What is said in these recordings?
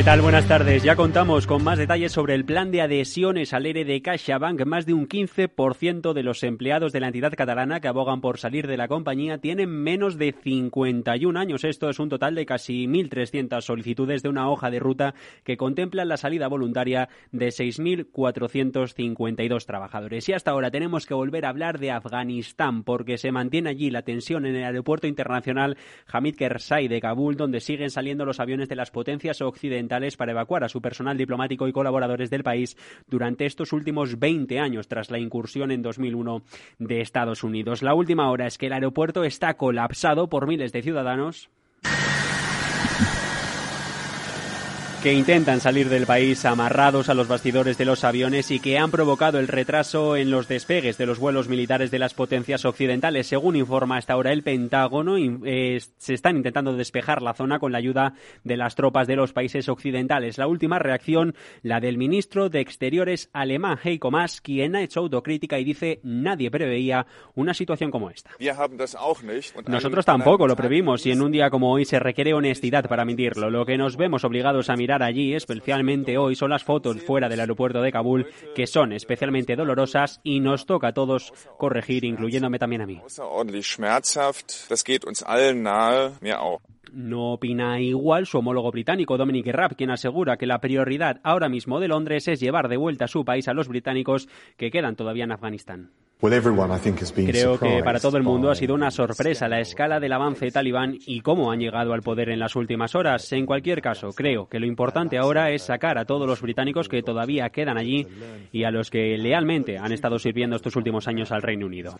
¿Qué tal? Buenas tardes. Ya contamos con más detalles sobre el plan de adhesiones al ERE de CaixaBank. Más de un 15% de los empleados de la entidad catalana que abogan por salir de la compañía tienen menos de 51 años. Esto es un total de casi 1.300 solicitudes de una hoja de ruta que contempla la salida voluntaria de 6.452 trabajadores. Y hasta ahora tenemos que volver a hablar de Afganistán porque se mantiene allí la tensión en el aeropuerto internacional Hamid Karzai de Kabul, donde siguen saliendo los aviones de las potencias occidentales para evacuar a su personal diplomático y colaboradores del país durante estos últimos 20 años tras la incursión en 2001 de Estados Unidos. La última hora es que el aeropuerto está colapsado por miles de ciudadanos que intentan salir del país amarrados a los bastidores de los aviones y que han provocado el retraso en los despegues de los vuelos militares de las potencias occidentales. Según informa hasta ahora el Pentágono, eh, se están intentando despejar la zona con la ayuda de las tropas de los países occidentales. La última reacción, la del ministro de Exteriores alemán Heiko Maas, quien ha hecho autocrítica y dice nadie preveía una situación como esta. Nosotros tampoco lo previmos y en un día como hoy se requiere honestidad para mentirlo. Lo que nos vemos obligados a mirar allí, especialmente hoy, son las fotos fuera del aeropuerto de Kabul, que son especialmente dolorosas y nos toca a todos corregir, incluyéndome también a mí. No opina igual su homólogo británico Dominic Raab, quien asegura que la prioridad ahora mismo de Londres es llevar de vuelta a su país a los británicos que quedan todavía en Afganistán. Creo que para todo el mundo ha sido una sorpresa la escala del avance talibán y cómo han llegado al poder en las últimas horas. En cualquier caso, creo que lo importante ahora es sacar a todos los británicos que todavía quedan allí y a los que lealmente han estado sirviendo estos últimos años al Reino Unido.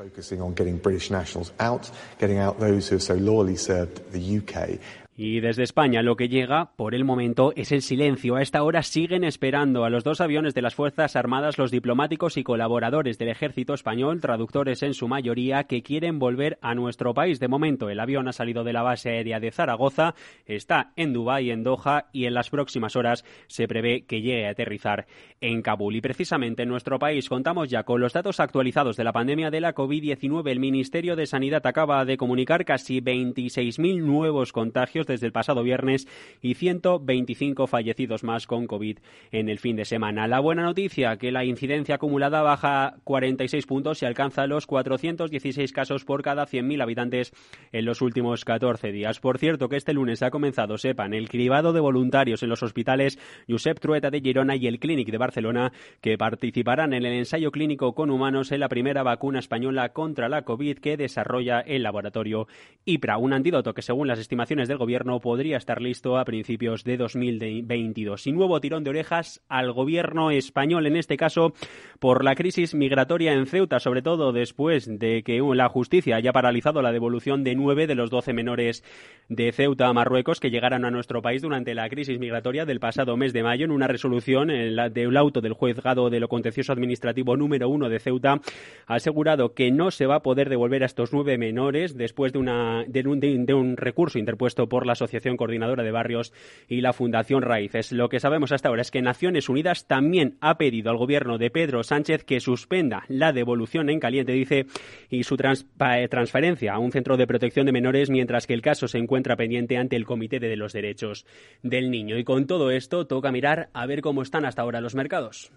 Y desde España lo que llega por el momento es el silencio. A esta hora siguen esperando a los dos aviones de las Fuerzas Armadas los diplomáticos y colaboradores del ejército español, traductores en su mayoría, que quieren volver a nuestro país. De momento el avión ha salido de la base aérea de Zaragoza, está en Dubái, en Doha y en las próximas horas se prevé que llegue a aterrizar en Kabul. Y precisamente en nuestro país contamos ya con los datos actualizados de la pandemia de la COVID-19. El Ministerio de Sanidad acaba de comunicar casi 26.000 nuevos contagios desde el pasado viernes y 125 fallecidos más con COVID en el fin de semana. La buena noticia, que la incidencia acumulada baja 46 puntos y alcanza los 416 casos por cada 100.000 habitantes en los últimos 14 días. Por cierto, que este lunes ha comenzado, sepan, el cribado de voluntarios en los hospitales Josep Trueta de Girona y el Clínic de Barcelona, que participarán en el ensayo clínico con humanos en la primera vacuna española contra la COVID que desarrolla el laboratorio IPRA, un antídoto que, según las estimaciones del Gobierno, no podría estar listo a principios de 2022. Y nuevo tirón de orejas al gobierno español, en este caso por la crisis migratoria en Ceuta, sobre todo después de que la justicia haya paralizado la devolución de nueve de los doce menores de Ceuta a Marruecos que llegaron a nuestro país durante la crisis migratoria del pasado mes de mayo en una resolución del auto del juzgado de lo contencioso administrativo número uno de Ceuta ha asegurado que no se va a poder devolver a estos nueve menores después de, una, un, de un recurso interpuesto por la Asociación Coordinadora de Barrios y la Fundación Raíces. Lo que sabemos hasta ahora es que Naciones Unidas también ha pedido al gobierno de Pedro Sánchez que suspenda la devolución en caliente, dice, y su eh, transferencia a un centro de protección de menores, mientras que el caso se encuentra pendiente ante el Comité de los Derechos del Niño. Y con todo esto, toca mirar a ver cómo están hasta ahora los mercados.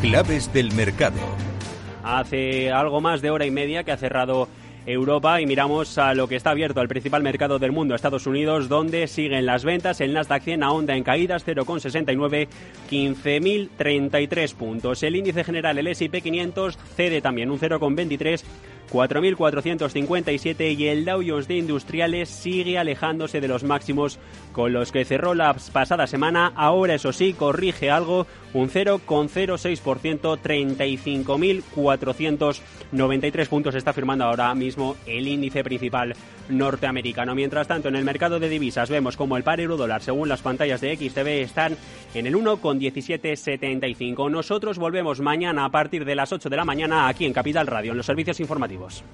Claves del mercado. Hace algo más de hora y media que ha cerrado Europa y miramos a lo que está abierto al principal mercado del mundo, Estados Unidos, donde siguen las ventas. El Nasdaq 100 a onda en caídas, 0,69, 15.033 puntos. El índice general, el S&P 500, cede también un 0,23 4.457 y el Dow Jones de Industriales sigue alejándose de los máximos con los que cerró la pasada semana. Ahora, eso sí, corrige algo, un 0,06%, 35.493 puntos está firmando ahora mismo el índice principal norteamericano. Mientras tanto, en el mercado de divisas vemos como el par euro dólar, según las pantallas de XTV, están en el 1,1775. Nosotros volvemos mañana a partir de las 8 de la mañana aquí en Capital Radio, en los servicios informativos.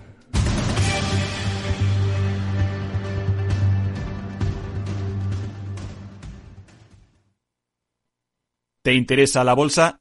¿Te interesa la bolsa?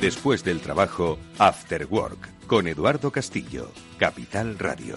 Después del trabajo, After Work, con Eduardo Castillo, Capital Radio.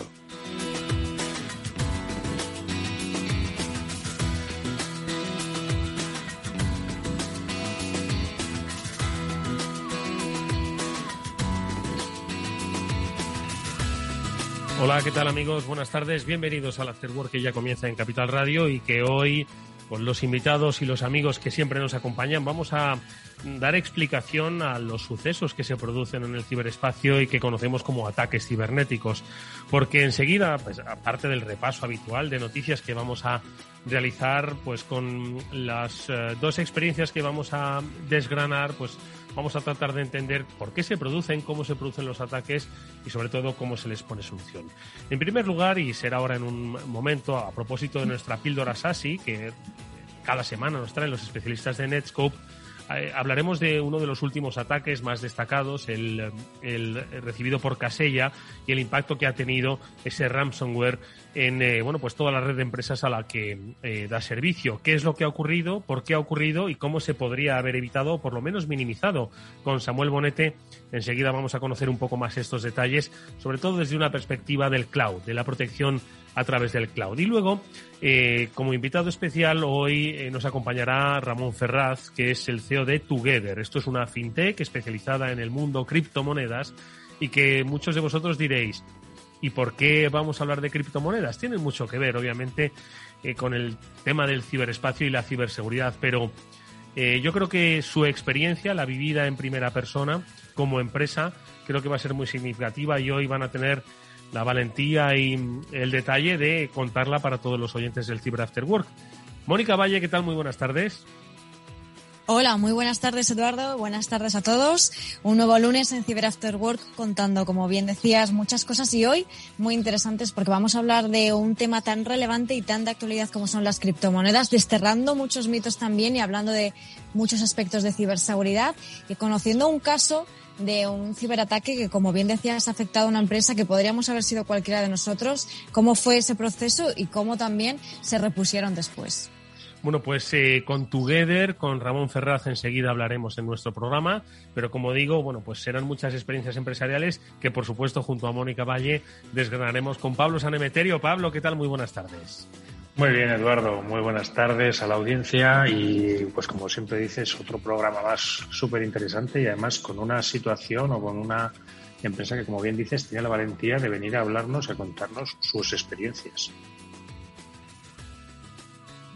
Hola, ¿qué tal amigos? Buenas tardes, bienvenidos al After Work que ya comienza en Capital Radio y que hoy con los invitados y los amigos que siempre nos acompañan, vamos a dar explicación a los sucesos que se producen en el ciberespacio y que conocemos como ataques cibernéticos. Porque enseguida, pues, aparte del repaso habitual de noticias que vamos a realizar, pues con las eh, dos experiencias que vamos a desgranar, pues vamos a tratar de entender por qué se producen, cómo se producen los ataques y sobre todo cómo se les pone solución. En primer lugar, y será ahora en un momento, a propósito de nuestra píldora SASI, que cada semana nos traen los especialistas de Netscope, eh, hablaremos de uno de los últimos ataques más destacados, el, recibido por Casella y el impacto que ha tenido ese ransomware en eh, bueno pues toda la red de empresas a la que eh, da servicio. ¿Qué es lo que ha ocurrido? ¿Por qué ha ocurrido? ¿Y cómo se podría haber evitado o por lo menos minimizado? Con Samuel Bonete enseguida vamos a conocer un poco más estos detalles, sobre todo desde una perspectiva del cloud, de la protección a través del cloud. Y luego, eh, como invitado especial, hoy eh, nos acompañará Ramón Ferraz, que es el CEO de Together. Esto es una fintech especializada en el mundo criptomonedas y que muchos de vosotros diréis, ¿y por qué vamos a hablar de criptomonedas? Tienen mucho que ver, obviamente, eh, con el tema del ciberespacio y la ciberseguridad, pero yo creo que su experiencia, la vivida en primera persona como empresa, creo que va a ser muy significativa y hoy van a tener la valentía y el detalle de contarla para todos los oyentes del Cyber After Work. Mónica Valle, ¿qué tal? Muy buenas tardes. Hola, muy buenas tardes Eduardo, buenas tardes a todos. Un nuevo lunes en Cyber After Work contando, como bien decías, muchas cosas y hoy muy interesantes porque vamos a hablar de un tema tan relevante y tan de actualidad como son las criptomonedas, desterrando muchos mitos también y hablando de muchos aspectos de ciberseguridad y conociendo un caso de un ciberataque que, como bien decías, ha afectado a una empresa que podríamos haber sido cualquiera de nosotros. ¿Cómo fue ese proceso y cómo también se repusieron después? Bueno, pues eh, con Together, con Ramón Ferraz enseguida hablaremos en nuestro programa, pero como digo, bueno, pues serán muchas experiencias empresariales que por supuesto junto a Mónica Valle desgranaremos con Pablo Sanemeterio. Pablo, ¿qué tal? Muy buenas tardes. Muy bien, Eduardo. Muy buenas tardes a la audiencia y, pues como siempre dices, otro programa más súper interesante y además con una situación o con una empresa que, como bien dices, tiene la valentía de venir a hablarnos, a contarnos sus experiencias.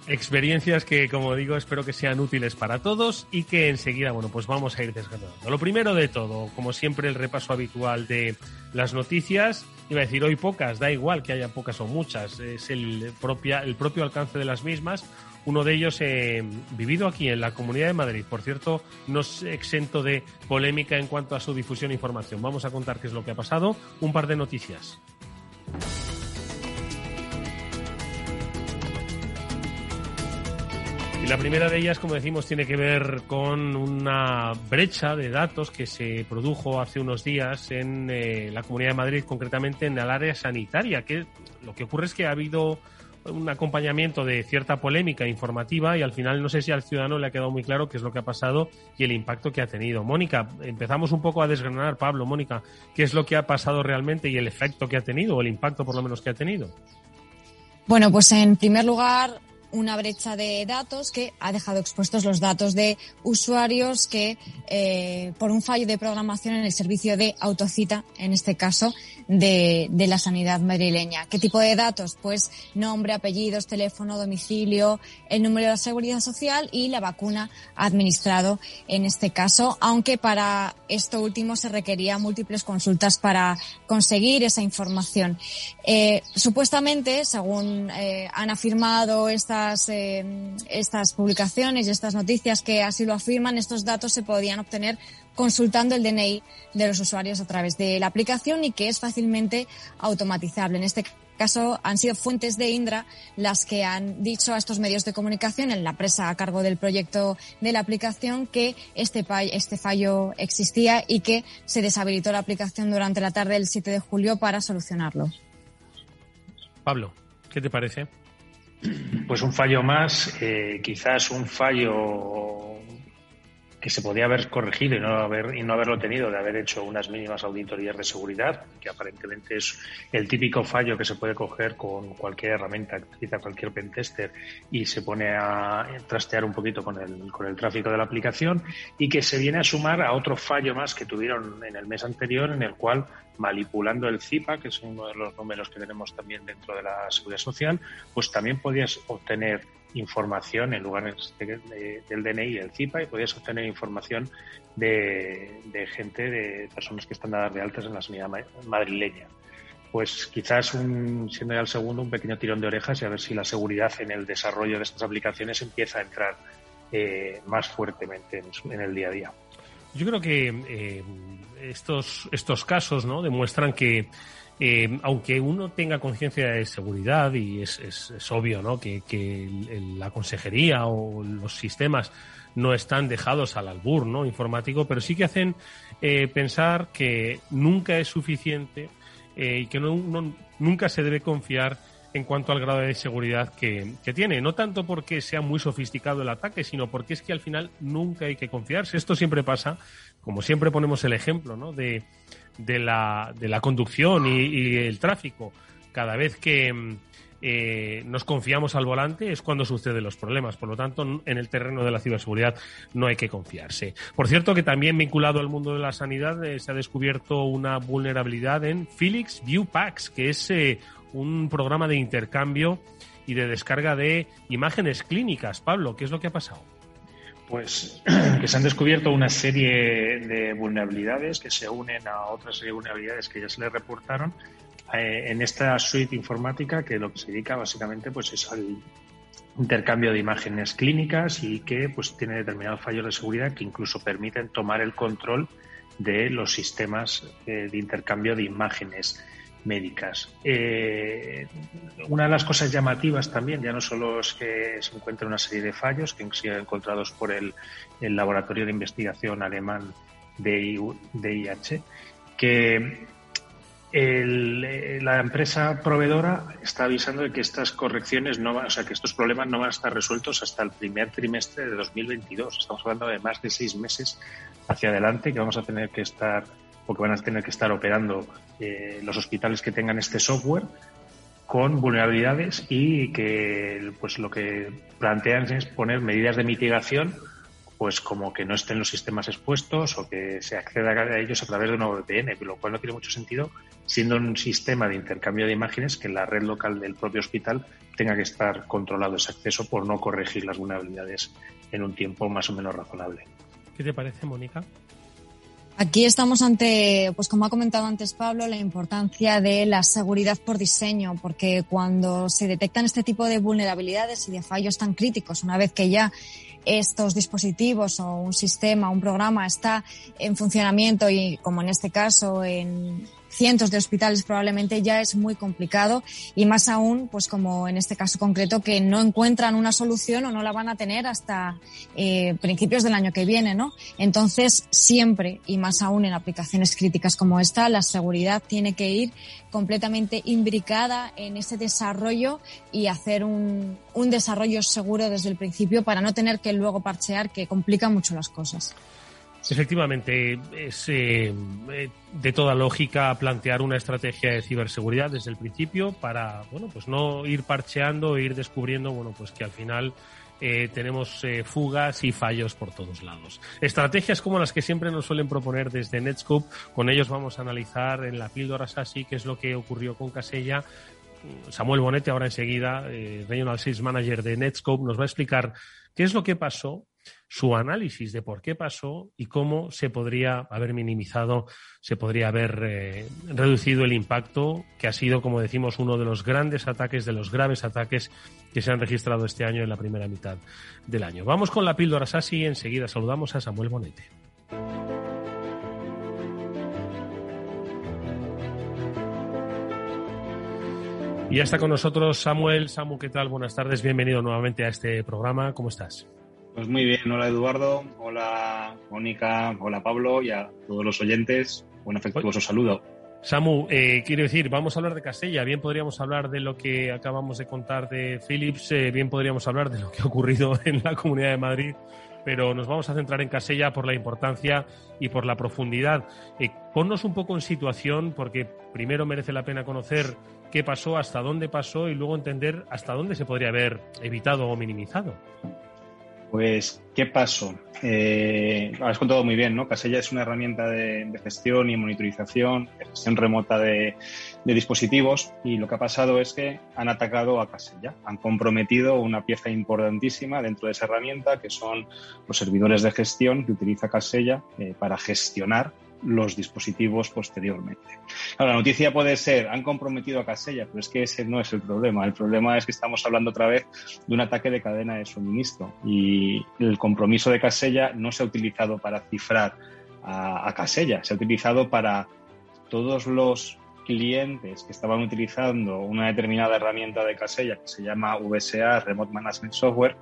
Experiencias que, como digo, espero que sean útiles para todos y que enseguida, bueno, pues vamos a ir desgranando. Lo primero de todo, como siempre, el repaso habitual de las noticias iba a decir hoy pocas, da igual que haya pocas o muchas, es el, propia, el propio alcance de las mismas. Uno de ellos eh, vivido aquí en la Comunidad de Madrid. Por cierto, no es exento de polémica en cuanto a su difusión e información. Vamos a contar qué es lo que ha pasado. Un par de noticias. Y la primera de ellas, como decimos, tiene que ver con una brecha de datos que se produjo hace unos días en eh, la Comunidad de Madrid, concretamente en el área sanitaria. Que lo que ocurre es que ha habido un acompañamiento de cierta polémica informativa y al final no sé si al ciudadano le ha quedado muy claro qué es lo que ha pasado y el impacto que ha tenido. Mónica, empezamos un poco a desgranar, Pablo, Mónica, qué es lo que ha pasado realmente y el efecto que ha tenido o el impacto por lo menos que ha tenido. Bueno, pues en primer lugar, una brecha de datos que ha dejado expuestos los datos de usuarios que, eh, por un fallo de programación en el servicio de autocita, en este caso, de, de, la sanidad madrileña. ¿Qué tipo de datos? Pues nombre, apellidos, teléfono, domicilio, el número de la seguridad social y la vacuna administrado en este caso, aunque para esto último se requería múltiples consultas para conseguir esa información. Eh, supuestamente, según eh, han afirmado esta estas, eh, estas publicaciones y estas noticias que así lo afirman, estos datos se podían obtener consultando el DNI de los usuarios a través de la aplicación y que es fácilmente automatizable. En este caso han sido fuentes de Indra las que han dicho a estos medios de comunicación en la presa a cargo del proyecto de la aplicación que este, este fallo existía y que se deshabilitó la aplicación durante la tarde del 7 de julio para solucionarlo. Pablo, ¿qué te parece? Pues un fallo más, eh, quizás un fallo que se podía haber corregido y no, haber, y no haberlo tenido, de haber hecho unas mínimas auditorías de seguridad, que aparentemente es el típico fallo que se puede coger con cualquier herramienta utiliza cualquier pentester y se pone a trastear un poquito con el, con el tráfico de la aplicación y que se viene a sumar a otro fallo más que tuvieron en el mes anterior en el cual manipulando el CIPA, que es uno de los números que tenemos también dentro de la seguridad social, pues también podías obtener información en lugar del DNI y el CIPA y podías obtener información de, gente, de personas que están a dar de altas en la sanidad madrileña. Pues quizás, un, siendo ya el segundo, un pequeño tirón de orejas y a ver si la seguridad en el desarrollo de estas aplicaciones empieza a entrar eh, más fuertemente en, el día a día. Yo creo que eh, estos, estos casos ¿no? demuestran que eh, aunque uno tenga conciencia de seguridad y es, es, obvio ¿no? que, la consejería o los sistemas no están dejados al albur ¿no? informático, pero sí que hacen eh, pensar que nunca es suficiente y que nunca se debe confiar en cuanto al grado de seguridad que, que, tiene. No tanto porque sea muy sofisticado el ataque, sino porque es que al final nunca hay que confiarse. Esto siempre pasa, como siempre ponemos el ejemplo, ¿no? De, de la, de la conducción y, el tráfico. Cada vez que mm, eh, nos confiamos al volante es cuando suceden los problemas. Por lo tanto, en el terreno de la ciberseguridad no hay que confiarse. Por cierto, que también vinculado al mundo de la sanidad eh, se ha descubierto una vulnerabilidad en Felix View Packs, que es eh, un programa de intercambio y de descarga de imágenes clínicas. Pablo, ¿qué es lo que ha pasado? Pues que se han descubierto una serie de vulnerabilidades que se unen a otra serie de vulnerabilidades que ya se le reportaron eh, en esta suite informática que lo que se dedica básicamente pues es al intercambio de imágenes clínicas y que pues tiene determinados fallos de seguridad que incluso permiten tomar el control de los sistemas eh, de intercambio de imágenes médicas. Eh, una de las cosas llamativas también, ya no solo es que se encuentra una serie de fallos que han sido encontrados por el, Laboratorio de Investigación Alemán de DIH, que la empresa proveedora está avisando de que estas correcciones no o sea, que estos problemas no van a estar resueltos hasta el primer trimestre de 2022. Estamos hablando de más de seis meses hacia adelante que vamos a tener que estar porque van a tener que estar operando eh, los hospitales que tengan este software con vulnerabilidades y que pues lo que plantean es poner medidas de mitigación pues como que no estén los sistemas expuestos o que se acceda a ellos a través de una VPN, lo cual no tiene mucho sentido siendo un sistema de intercambio de imágenes que la red local del propio hospital tenga que estar controlado ese acceso por no corregir las vulnerabilidades en un tiempo más o menos razonable. ¿Qué te parece, Mónica? Aquí estamos ante, pues como ha comentado antes Pablo, la importancia de la seguridad por diseño, porque cuando se detectan este tipo de vulnerabilidades y de fallos tan críticos, una vez que ya estos dispositivos o un sistema, un programa está en funcionamiento y como en este caso en cientos de hospitales probablemente ya es muy complicado y más aún, pues como en este caso concreto, que no encuentran una solución o no la van a tener hasta eh, principios del año que viene, ¿no? Entonces, siempre y más aún en aplicaciones críticas como esta, la seguridad tiene que ir completamente imbricada en ese desarrollo y hacer un, un desarrollo seguro desde el principio para no tener que luego parchear que complica mucho las cosas. Efectivamente, es eh, eh, de toda lógica plantear una estrategia de ciberseguridad desde el principio para, bueno, pues no ir parcheando e ir descubriendo, bueno, pues que al final eh, tenemos fugas y fallos por todos lados. Estrategias como las que siempre nos suelen proponer desde Netscope, con ellos vamos a analizar en la píldora SASI qué es lo que ocurrió con Casella. Samuel Bonete, ahora enseguida, Regional Sales Manager de Netscope, nos va a explicar qué es lo que pasó su análisis de por qué pasó y cómo se podría haber minimizado, se podría haber eh, reducido el impacto que ha sido, como decimos, uno de los grandes ataques, de los graves ataques que se han registrado este año en la primera mitad del año. Vamos con la píldora Sasi y enseguida saludamos a Samuel Bonete. Y ya está con nosotros Samuel. Samu, ¿qué tal? Buenas tardes. Bienvenido nuevamente a este programa. ¿Cómo estás? Pues muy bien. Hola Eduardo, hola Mónica, hola Pablo y a todos los oyentes. Un afectuoso saludo. Samu, eh, quiero decir, vamos a hablar de Castella. Bien podríamos hablar de lo que acabamos de contar de Philips, eh, bien podríamos hablar de lo que ha ocurrido en la Comunidad de Madrid, pero nos vamos a centrar en Castella por la importancia y por la profundidad. Eh, ponnos un poco en situación, porque primero merece la pena conocer qué pasó, hasta dónde pasó y luego entender hasta dónde se podría haber evitado o minimizado. Pues, ¿qué pasó? Eh, has contado muy bien, ¿no? Casella es una herramienta de, gestión y monitorización, de gestión remota de, dispositivos y lo que ha pasado es que han atacado a Casella, han comprometido una pieza importantísima dentro de esa herramienta que son los servidores de gestión que utiliza Casella eh, para gestionar los dispositivos posteriormente. La noticia puede ser, han comprometido a Casella, pero es que ese no es el problema. El problema es que estamos hablando otra vez de un ataque de cadena de suministro y el compromiso de Casella no se ha utilizado para cifrar a, a Casella, se ha utilizado para todos los clientes que estaban utilizando una determinada herramienta de Casella que se llama VSA, Remote Management Software,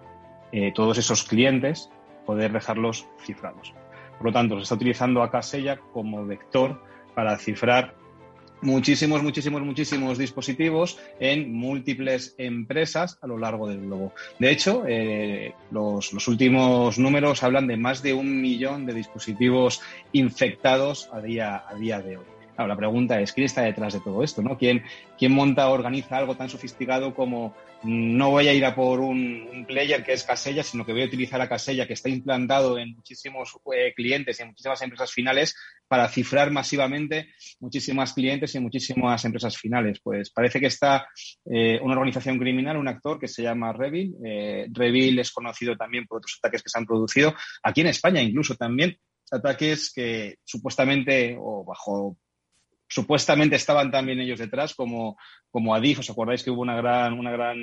eh, todos esos clientes poder dejarlos cifrados. Por lo tanto, se está utilizando a Casella como vector para cifrar muchísimos, muchísimos, muchísimos dispositivos en múltiples empresas a lo largo del globo. De hecho, eh, los, los, últimos números hablan de más de un millón de dispositivos infectados a día, a día de hoy la pregunta es, ¿quién está detrás de todo esto? ¿no? ¿Quién, ¿Quién monta o organiza algo tan sofisticado como no voy a ir a por un, player que es Casella, sino que voy a utilizar a Casella, que está implantado en muchísimos eh, clientes y en muchísimas empresas finales, para cifrar masivamente muchísimas clientes y muchísimas empresas finales? Pues parece que está eh, una organización criminal, un actor que se llama Revil. Eh, Revil es conocido también por otros ataques que se han producido, aquí en España incluso también, ataques que supuestamente o bajo supuestamente estaban también ellos detrás, como, como Adif. ¿Os acordáis que hubo una gran, una gran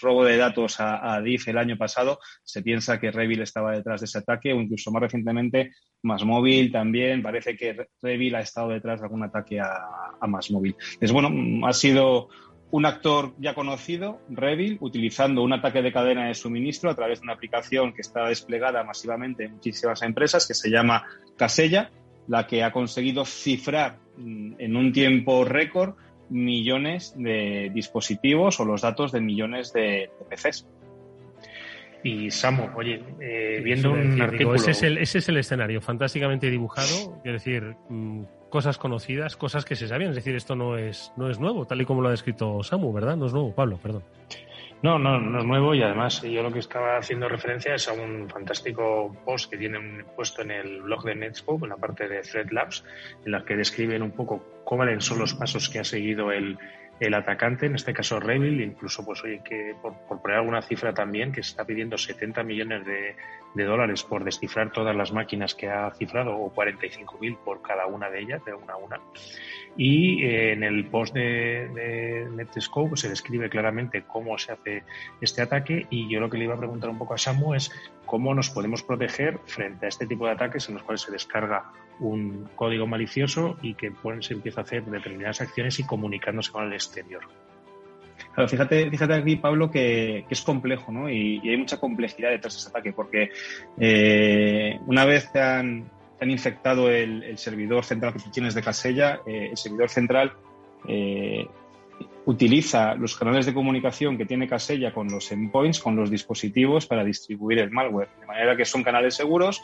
robo de datos a, Adif el año pasado? Se piensa que Revil estaba detrás de ese ataque o incluso más recientemente Más Móvil también. Parece que Revil ha estado detrás de algún ataque a, a Más Móvil. Es bueno, ha sido un actor ya conocido, Revil, utilizando un ataque de cadena de suministro a través de una aplicación que está desplegada masivamente en muchísimas empresas que se llama Casella, la que ha conseguido cifrar Mm, en un tiempo récord millones de dispositivos o los datos de millones de, PCs. Y Samu, oye, eh, viendo un artículo... ese, es el, ese es el escenario, fantásticamente dibujado, es decir, mm, cosas conocidas, cosas que se sabían, es decir, esto no es, no es nuevo, tal y como lo ha descrito Samu, ¿verdad? No es nuevo, Pablo, perdón. No, no, no es nuevo y además yo lo que estaba haciendo referencia es a un fantástico post que tienen puesto en el blog de Netscope, en la parte de Thread Labs, en la que describen un poco cuáles son los pasos que ha seguido el, el atacante, en este caso Revil, incluso pues oye, que por, por, poner alguna cifra también, que está pidiendo 70 millones de, de dólares por descifrar todas las máquinas que ha cifrado o 45.000 por cada una de ellas, de una a una. Y eh, en el post de, de, Netscope se describe claramente cómo se hace este ataque y yo lo que le iba a preguntar un poco a Samu es cómo nos podemos proteger frente a este tipo de ataques en los cuales se descarga un código malicioso y que pues, se empieza a hacer determinadas acciones y comunicándose con el exterior. Claro, fíjate, fíjate aquí, Pablo, que, es complejo, ¿no? Y, hay mucha complejidad detrás de ese ataque, porque eh, una vez te han, infectado el, servidor central que tienes de Casella, eh, el servidor central eh, utiliza los canales de comunicación que tiene Casella con los endpoints, con los dispositivos para distribuir el malware. De manera que son canales seguros.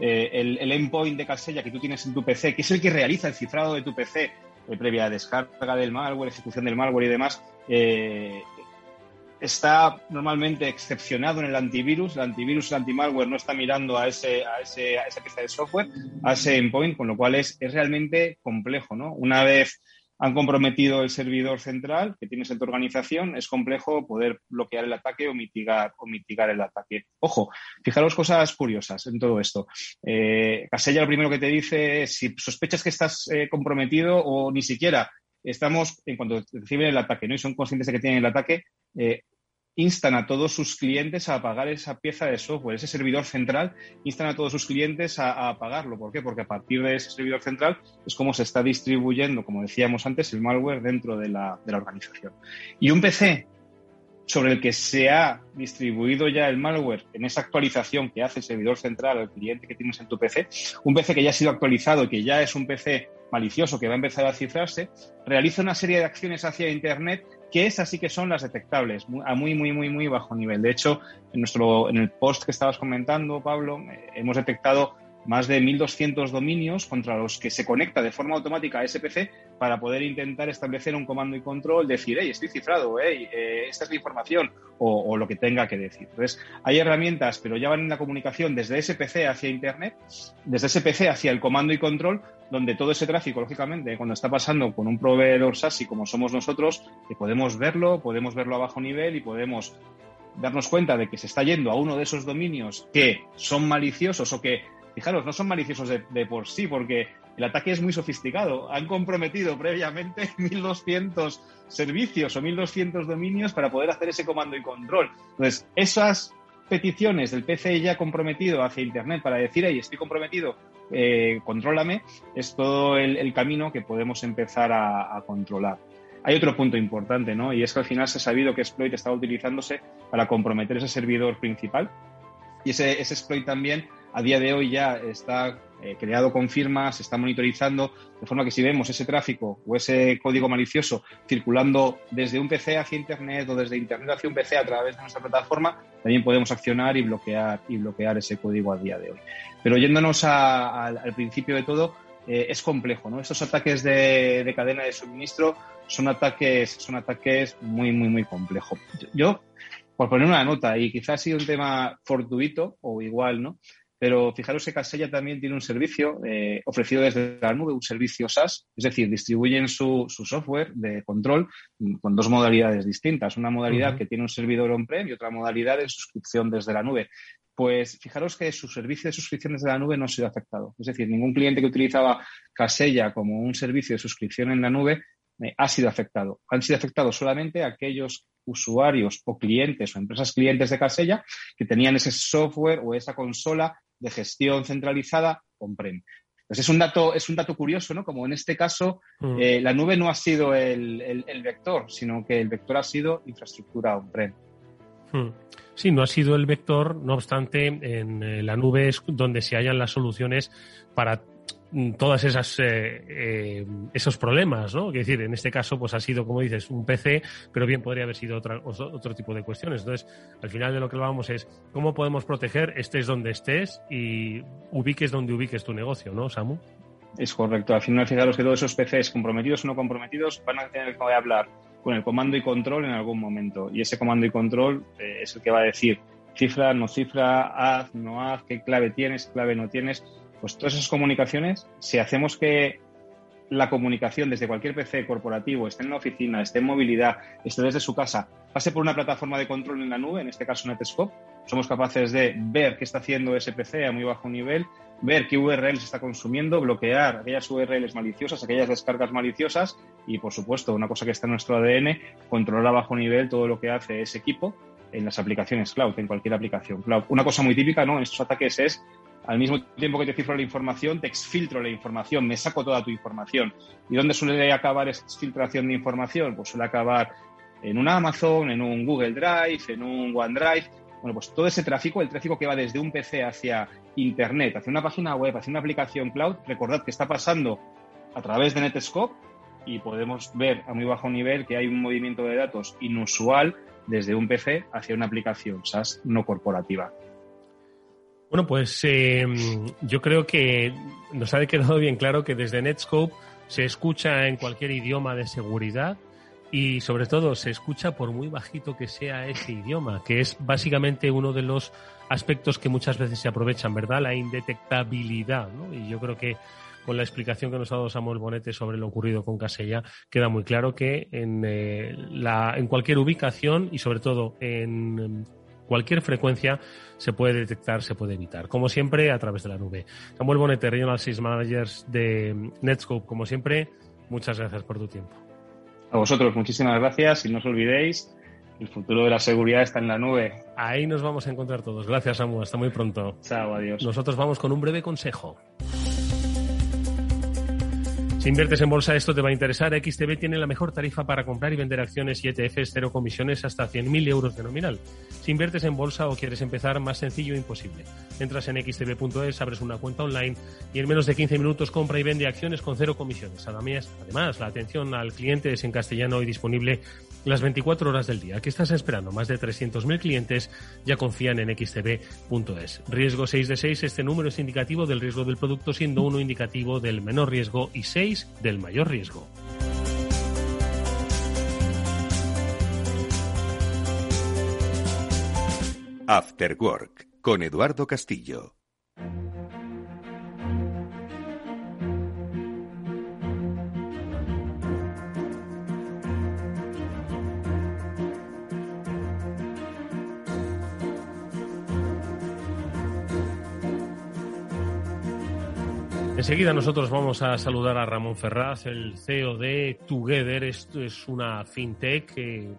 El, endpoint de Casella que tú tienes en tu PC, que es el que realiza el cifrado de tu PC previa descarga del malware, ejecución del malware y demás, está normalmente excepcionado en el antivirus. El antivirus, el antimalware no está mirando a, ese, a, ese, esa pieza de software, a ese endpoint, con lo cual es, es realmente complejo. ¿no? Una vez han comprometido el servidor central que tienes en tu organización, es complejo poder bloquear el ataque o mitigar, o mitigar el ataque. Ojo, fijaros cosas curiosas en todo esto. Eh, Casella lo primero que te dice es si sospechas que estás eh, comprometido o ni siquiera estamos, en cuanto reciben el ataque ¿no? y son conscientes de que tienen el ataque, eh, instan a todos sus clientes a apagar esa pieza de software, ese servidor central, instan a todos sus clientes a, apagarlo. ¿Por qué? Porque a partir de ese servidor central es como se está distribuyendo, como decíamos antes, el malware dentro de la, de la organización. Y un PC sobre el que se ha distribuido ya el malware en esa actualización que hace el servidor central al cliente que tienes en tu PC, un PC que ya ha sido actualizado que ya es un PC malicioso que va a empezar a cifrarse, realiza una serie de acciones hacia Internet que esas sí que son las detectables a muy, muy, muy, muy bajo nivel. De hecho, en, nuestro, en el post que estabas comentando, Pablo, eh, hemos detectado más de 1.200 dominios contra los que se conecta de forma automática a SPC para poder intentar establecer un comando y control, decir, hey, estoy cifrado, hey, eh, esta es la información, o, lo que tenga que decir. Entonces, hay herramientas, pero ya van en la comunicación desde SPC hacia Internet, desde SPC hacia el comando y control, donde todo ese tráfico, lógicamente, cuando está pasando con un proveedor SASI como somos nosotros, que podemos verlo, podemos verlo a bajo nivel y podemos darnos cuenta de que se está yendo a uno de esos dominios que son maliciosos o que fijaros, no son maliciosos de, por sí, porque el ataque es muy sofisticado. Han comprometido previamente 1.200 servicios o 1.200 dominios para poder hacer ese comando y control. Entonces, esas peticiones del PC ya comprometido hacia Internet para decir, hey, estoy comprometido, eh, contrólame, es todo el, camino que podemos empezar a, controlar. Hay otro punto importante, ¿no? Y es que al final se ha sabido que exploit estaba utilizándose para comprometer ese servidor principal. Y ese, ese exploit también a día de hoy ya está eh, creado con firmas, se está monitorizando, de forma que si vemos ese tráfico o ese código malicioso circulando desde un PC hacia Internet o desde Internet hacia un PC a través de nuestra plataforma, también podemos accionar y bloquear, y bloquear ese código a día de hoy. Pero yéndonos al principio de todo, eh, es complejo, ¿no? Estos ataques de, cadena de suministro son ataques, son ataques muy, muy, muy complejos. Yo, por poner una nota, y quizás ha sido un tema fortuito o igual, ¿no? Pero fijaros que Casella también tiene un servicio eh, ofrecido desde la nube, un servicio SaaS, es decir, distribuyen su, software de control con dos modalidades distintas. Una modalidad que tiene un servidor on-prem y otra modalidad de suscripción desde la nube. Pues fijaros que su servicio de suscripción desde la nube no ha sido afectado. Es decir, ningún cliente que utilizaba Casella como un servicio de suscripción en la nube eh, ha sido afectado. Han sido afectados solamente aquellos usuarios o clientes o empresas clientes de Casella que tenían ese software o esa consola de gestión centralizada on-prem. Pues es un dato, es un dato curioso, ¿no? Como en este caso, mm. eh, la nube no ha sido el, vector, sino que el vector ha sido infraestructura on-prem. Mm. Sí, no ha sido el vector, no obstante, en eh, la nube es donde se hallan las soluciones para todas esas eh, eh, esos problemas, ¿no? Es decir, en este caso, pues ha sido, como dices, un PC, pero bien podría haber sido otra, otro tipo de cuestiones. Entonces, al final de lo que vamos es cómo podemos proteger, estés donde estés y ubiques donde ubiques tu negocio, ¿no, Samu? Es correcto. Al final, fijaros que todos esos PCs, comprometidos o no comprometidos, van a tener que hablar con el comando y control en algún momento. Y ese comando y control eh, es el que va a decir cifra, no cifra, haz, no haz, qué clave tienes, clave no tienes pues todas esas comunicaciones, si hacemos que la comunicación desde cualquier PC corporativo, esté en la oficina, esté en movilidad, esté desde su casa, pase por una plataforma de control en la nube, en este caso Netscope, somos capaces de ver qué está haciendo ese PC a muy bajo nivel, ver qué URLs está consumiendo, bloquear aquellas URLs maliciosas, aquellas descargas maliciosas y, por supuesto, una cosa que está en nuestro ADN, controlar a bajo nivel todo lo que hace ese equipo en las aplicaciones cloud, en cualquier aplicación cloud. Una cosa muy típica ¿no? en estos ataques es al mismo tiempo que te cifro la información, te exfiltro la información, me saco toda tu información. ¿Y dónde suele acabar esa exfiltración de información? Pues suele acabar en un Amazon, en un Google Drive, en un OneDrive. Bueno, pues todo ese tráfico, el tráfico que va desde un PC hacia Internet, hacia una página web, hacia una aplicación cloud, recordad que está pasando a través de Netscope y podemos ver a muy bajo nivel que hay un movimiento de datos inusual desde un PC hacia una aplicación SaaS no corporativa. Bueno, pues eh, yo creo que nos ha quedado bien claro que desde Netscope se escucha en cualquier idioma de seguridad y sobre todo se escucha por muy bajito que sea ese idioma, que es básicamente uno de los aspectos que muchas veces se aprovechan, ¿verdad? La indetectabilidad, ¿no? Y yo creo que con la explicación que nos ha dado Samuel Bonete sobre lo ocurrido con Casella, queda muy claro que en, eh, la, en cualquier ubicación y sobre todo en cualquier frecuencia se puede detectar, se puede evitar. Como siempre, a través de la nube. Samuel Bonete, Regional Sales Managers de Netscope, como siempre, muchas gracias por tu tiempo. A vosotros, muchísimas gracias y no os olvidéis, el futuro de la seguridad está en la nube. Ahí nos vamos a encontrar todos. Gracias, Samu. Hasta muy pronto. Chao, adiós. Nosotros vamos con un breve consejo. Si inviertes en bolsa, esto te va a interesar. XTB tiene la mejor tarifa para comprar y vender acciones y ETFs, cero comisiones hasta 100.000 euros de nominal. Si inviertes en bolsa o quieres empezar, más sencillo imposible. Entras en xtb.es, abres una cuenta online y en menos de 15 minutos compra y vende acciones con cero comisiones. Además, la atención al cliente es en castellano y disponible las 24 horas del día. ¿Qué estás esperando? Más de 300.000 clientes ya confían en xtb.es. Riesgo 6 de 6, este número es indicativo del riesgo del producto, siendo uno indicativo del menor riesgo y 6 del mayor riesgo. After Work con Eduardo Castillo. Enseguida nosotros vamos a saludar a Ramón Ferraz, el CEO de Together. Esto es una fintech eh,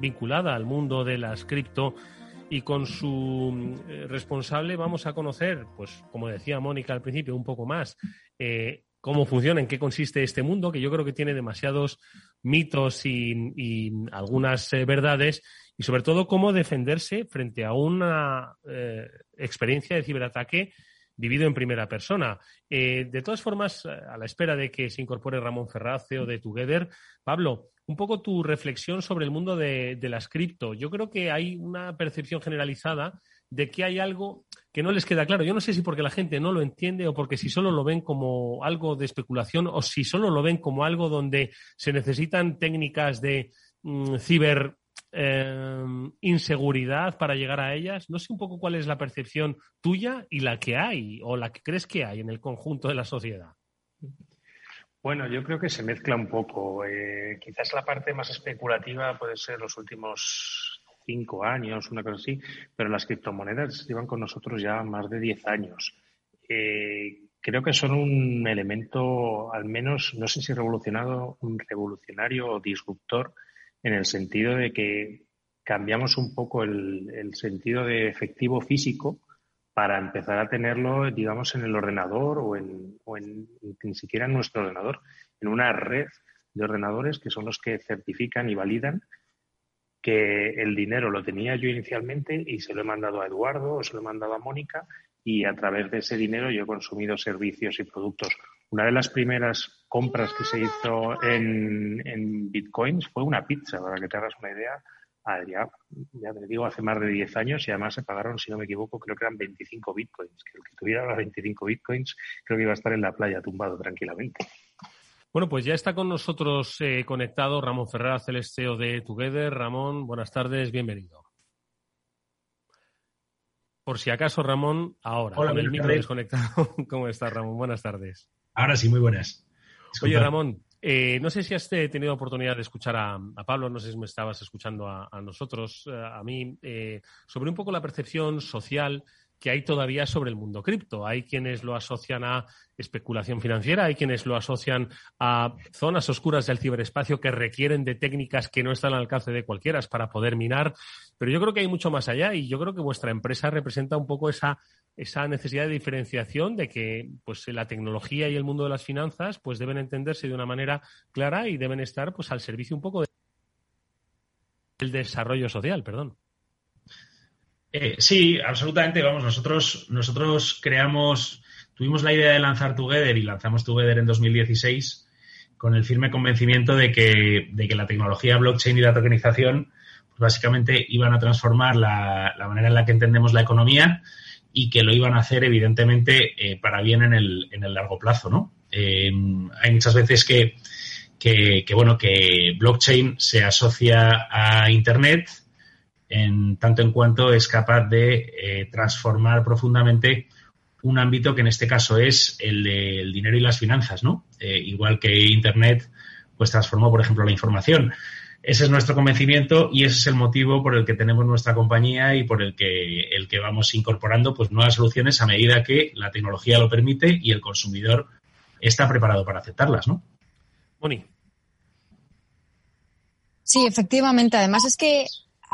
vinculada al mundo de las cripto y con su eh, responsable vamos a conocer, pues como decía Mónica al principio, un poco más eh, cómo funciona, en qué consiste este mundo, que yo creo que tiene demasiados mitos y, algunas verdades, y sobre todo cómo defenderse frente a una experiencia de ciberataque vivido en primera persona. Eh, de todas formas, eh, a la espera de que se incorpore Ramón Ferraz, CEO de Together, Pablo, un poco tu reflexión sobre el mundo de, las cripto. Yo creo que hay una percepción generalizada de que hay algo que no les queda claro. Yo no sé si porque la gente no lo entiende o porque si solo lo ven como algo de especulación o si solo lo ven como algo donde se necesitan técnicas de mm, ciber Em, inseguridad para llegar a ellas. No sé un poco cuál es la percepción tuya y la que hay o la que crees que hay en el conjunto de la sociedad. Bueno, yo creo que se mezcla un poco. Eh, quizás la parte más especulativa puede ser los últimos cinco años, una cosa así, pero las criptomonedas llevan con nosotros ya más de diez años. Eh, creo que son un elemento, al menos, no sé si revolucionado, un revolucionario o disruptor en el sentido de que cambiamos un poco el, sentido de efectivo físico para empezar a tenerlo, digamos, en el ordenador o, en, o en, ni siquiera en nuestro ordenador, en una red de ordenadores que son los que certifican y validan que el dinero lo tenía yo inicialmente y se lo he mandado a Eduardo o se lo he mandado a Mónica y a través de ese dinero yo he consumido servicios y productos una de las primeras compras que se hizo en, bitcoins fue una pizza, para que te hagas una idea. Ah, ya, te digo, hace más de 10 años y además se pagaron, si no me equivoco, creo que eran 25 bitcoins. Que el que tuviera los 25 bitcoins creo que iba a estar en la playa tumbado tranquilamente. Bueno, pues ya está con nosotros eh, conectado Ramón Ferraz, el CEO de Together. Ramón, buenas tardes, bienvenido. Por si acaso, Ramón, ahora, con el micro desconectado. ¿Cómo estás, Ramón? Buenas tardes. Ahora sí, muy buenas. Oye, Ramón, eh, no sé si has tenido oportunidad de escuchar a, Pablo, no sé si me estabas escuchando a, nosotros, eh, a mí, eh, sobre un poco la percepción social que hay todavía sobre el mundo cripto. Hay quienes lo asocian a especulación financiera, hay quienes lo asocian a zonas oscuras del ciberespacio que requieren de técnicas que no están al alcance de cualquiera para poder minar. Pero yo creo que hay mucho más allá y yo creo que vuestra empresa representa un poco esa esa necesidad de diferenciación de que pues la tecnología y el mundo de las finanzas pues deben entenderse de una manera clara y deben estar pues al servicio un poco del desarrollo social, perdón. Eh, sí, absolutamente. Vamos, nosotros, nosotros creamos, tuvimos la idea de lanzar Together y lanzamos Together en 2016 con el firme convencimiento de que, de que la tecnología blockchain y la tokenización pues básicamente iban a transformar la, la manera en la que entendemos la economía y que lo iban a hacer evidentemente eh, para bien en el, en el largo plazo, ¿no? Eh, hay muchas veces que, que, bueno, que blockchain se asocia a Internet en tanto en cuanto es capaz de eh, transformar profundamente un ámbito que en este caso es el del dinero y las finanzas, ¿no? Eh, igual que Internet, pues transformó, por ejemplo, la información. Ese es nuestro convencimiento y ese es el motivo por el que tenemos nuestra compañía y por el que, el que vamos incorporando pues, nuevas soluciones a medida que la tecnología lo permite y el consumidor está preparado para aceptarlas, ¿no? Moni. Sí, efectivamente. Además es que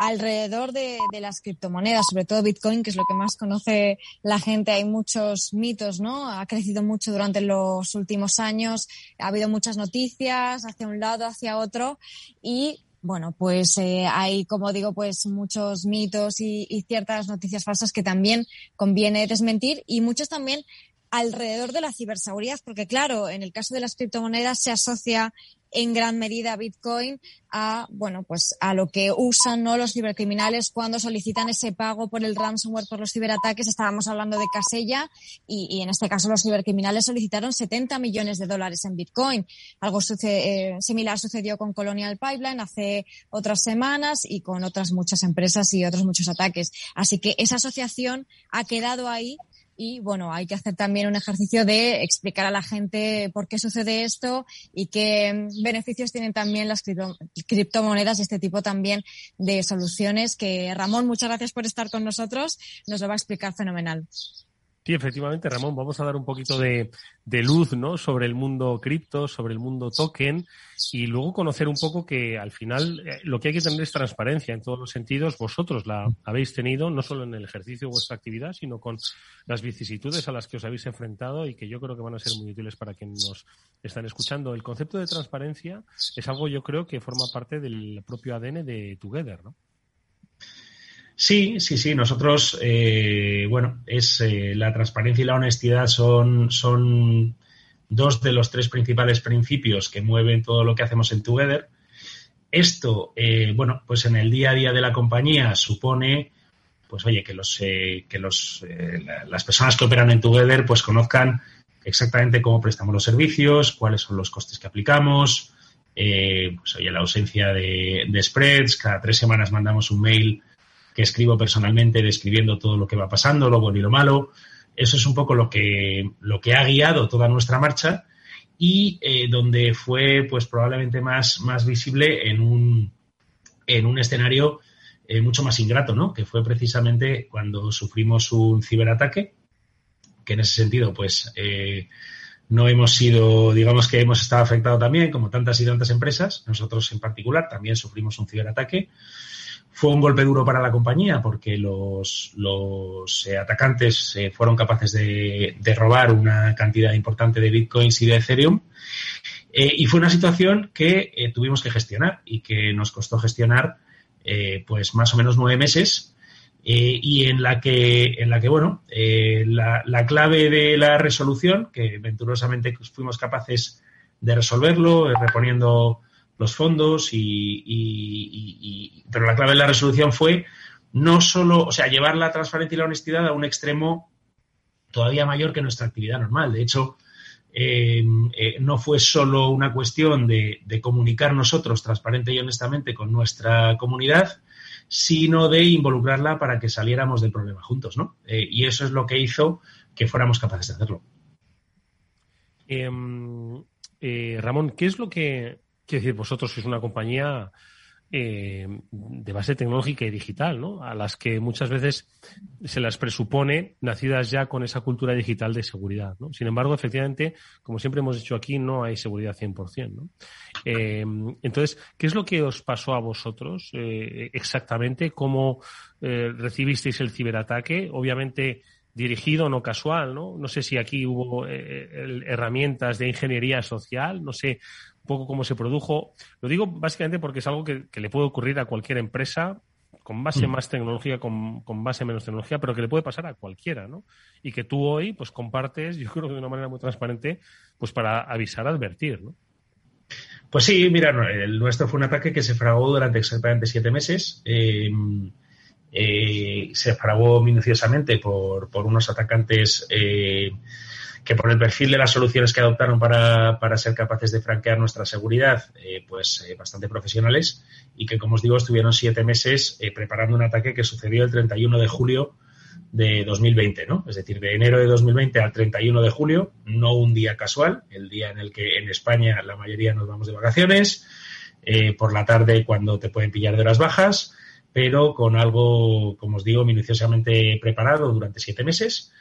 alrededor de, las criptomonedas, sobre todo Bitcoin, que es lo que más conoce la gente, hay muchos mitos, ¿no? Ha crecido mucho durante los últimos años, ha habido muchas noticias hacia un lado, hacia otro. Y bueno, pues eh, hay, como digo, pues muchos mitos y, y, ciertas noticias falsas que también conviene desmentir y muchos también alrededor de la ciberseguridad, porque claro, en el caso de las criptomonedas se asocia en gran medida Bitcoin a, bueno, pues a lo que usan ¿no? los cibercriminales cuando solicitan ese pago por el ransomware, por los ciberataques. Estábamos hablando de Casella y, en este caso los cibercriminales solicitaron 70 millones de dólares en Bitcoin. Algo eh, similar sucedió con Colonial Pipeline hace otras semanas y con otras muchas empresas y otros muchos ataques. Así que esa asociación ha quedado ahí y bueno, hay que hacer también un ejercicio de explicar a la gente por qué sucede esto y qué beneficios tienen también las criptomonedas y este tipo también de soluciones que Ramón, muchas gracias por estar con nosotros, nos lo va a explicar fenomenal. Sí, efectivamente, Ramón, vamos a dar un poquito de, luz ¿no? sobre el mundo cripto, sobre el mundo token y luego conocer un poco que al final eh, lo que hay que tener es transparencia en todos los sentidos. Vosotros la habéis tenido no solo en el ejercicio de vuestra actividad, sino con las vicisitudes a las que os habéis enfrentado y que yo creo que van a ser muy útiles para quienes nos están escuchando. El concepto de transparencia es algo yo creo que forma parte del propio ADN de Together, ¿no? Sí, sí, sí. Nosotros, eh, bueno, es eh, la transparencia y la honestidad son, son dos de los tres principales principios que mueven todo lo que hacemos en Together. Esto, eh, bueno, pues en el día a día de la compañía supone, pues oye, que los, que los, las personas que operan en Together, pues conozcan exactamente cómo prestamos los servicios, cuáles son los costes que aplicamos, pues oye, la ausencia de spreads. Cada tres semanas mandamos un mail que escribo personalmente describiendo todo lo que va pasando, lo bueno y lo malo. Eso es un poco lo que, lo que ha guiado toda nuestra marcha y eh, donde fue pues probablemente más, más visible en un, en un escenario eh, mucho más ingrato, ¿no? Que fue precisamente cuando sufrimos un ciberataque, que en ese sentido, pues, eh, no hemos sido, digamos que hemos estado afectados también, como tantas y tantas empresas, nosotros en particular también sufrimos un ciberataque. Fue un golpe duro para la compañía porque los, los eh, atacantes eh, fueron capaces de, de, robar una cantidad importante de bitcoins y de Ethereum. Eh, y fue una situación que tuvimos que gestionar y que nos costó gestionar pues más o menos nueve meses y en la que, en la que bueno, la, la, clave de la resolución, que venturosamente fuimos capaces de resolverlo, reponiendo los fondos y, pero la clave de la resolución fue no solo, o sea, llevar la transparencia y la honestidad a un extremo todavía mayor que nuestra actividad normal. De hecho, eh, eh, no fue solo una cuestión de, comunicar nosotros transparente y honestamente con nuestra comunidad, sino de involucrarla para que saliéramos del problema juntos, ¿no? Eh, y eso es lo que hizo que fuéramos capaces de hacerlo. Em, Ramón, ¿qué es lo que Quiero decir, vosotros sois una compañía eh, de base tecnológica y digital, ¿no? A las que muchas veces se las presupone nacidas ya con esa cultura digital de seguridad, ¿no? Sin embargo, efectivamente, como siempre hemos dicho aquí, no hay seguridad 100%, ¿no? Eh, entonces, ¿qué es lo que os pasó a vosotros eh, exactamente? ¿Cómo recibisteis el ciberataque? Obviamente, dirigido, no casual, ¿no? No sé si aquí hubo herramientas de ingeniería social, no sé un poco cómo se produjo. Lo digo básicamente porque es algo que, le puede ocurrir a cualquier empresa con base mm. más tecnología, con, con, base menos tecnología, pero que le puede pasar a cualquiera, ¿no? Y que tú hoy, pues, compartes, yo creo que de una manera muy transparente, pues, para avisar, advertir, ¿no? Pues sí, mira, el nuestro fue un ataque que se fragó durante exactamente siete meses. Em, eh, se fragó minuciosamente por, por unos atacantes eh, que por el perfil de las soluciones que adoptaron para, para ser capaces de franquear nuestra seguridad, eh, pues eh, bastante profesionales y que, como os digo, estuvieron siete meses eh, preparando un ataque que sucedió el 31 de julio de 2020, ¿no? Es decir, de enero de 2020 al 31 de julio, no un día casual, el día en el que en España la mayoría nos vamos de vacaciones, por la tarde cuando te pueden pillar de horas bajas, pero con algo, como os digo, minuciosamente preparado durante siete meses,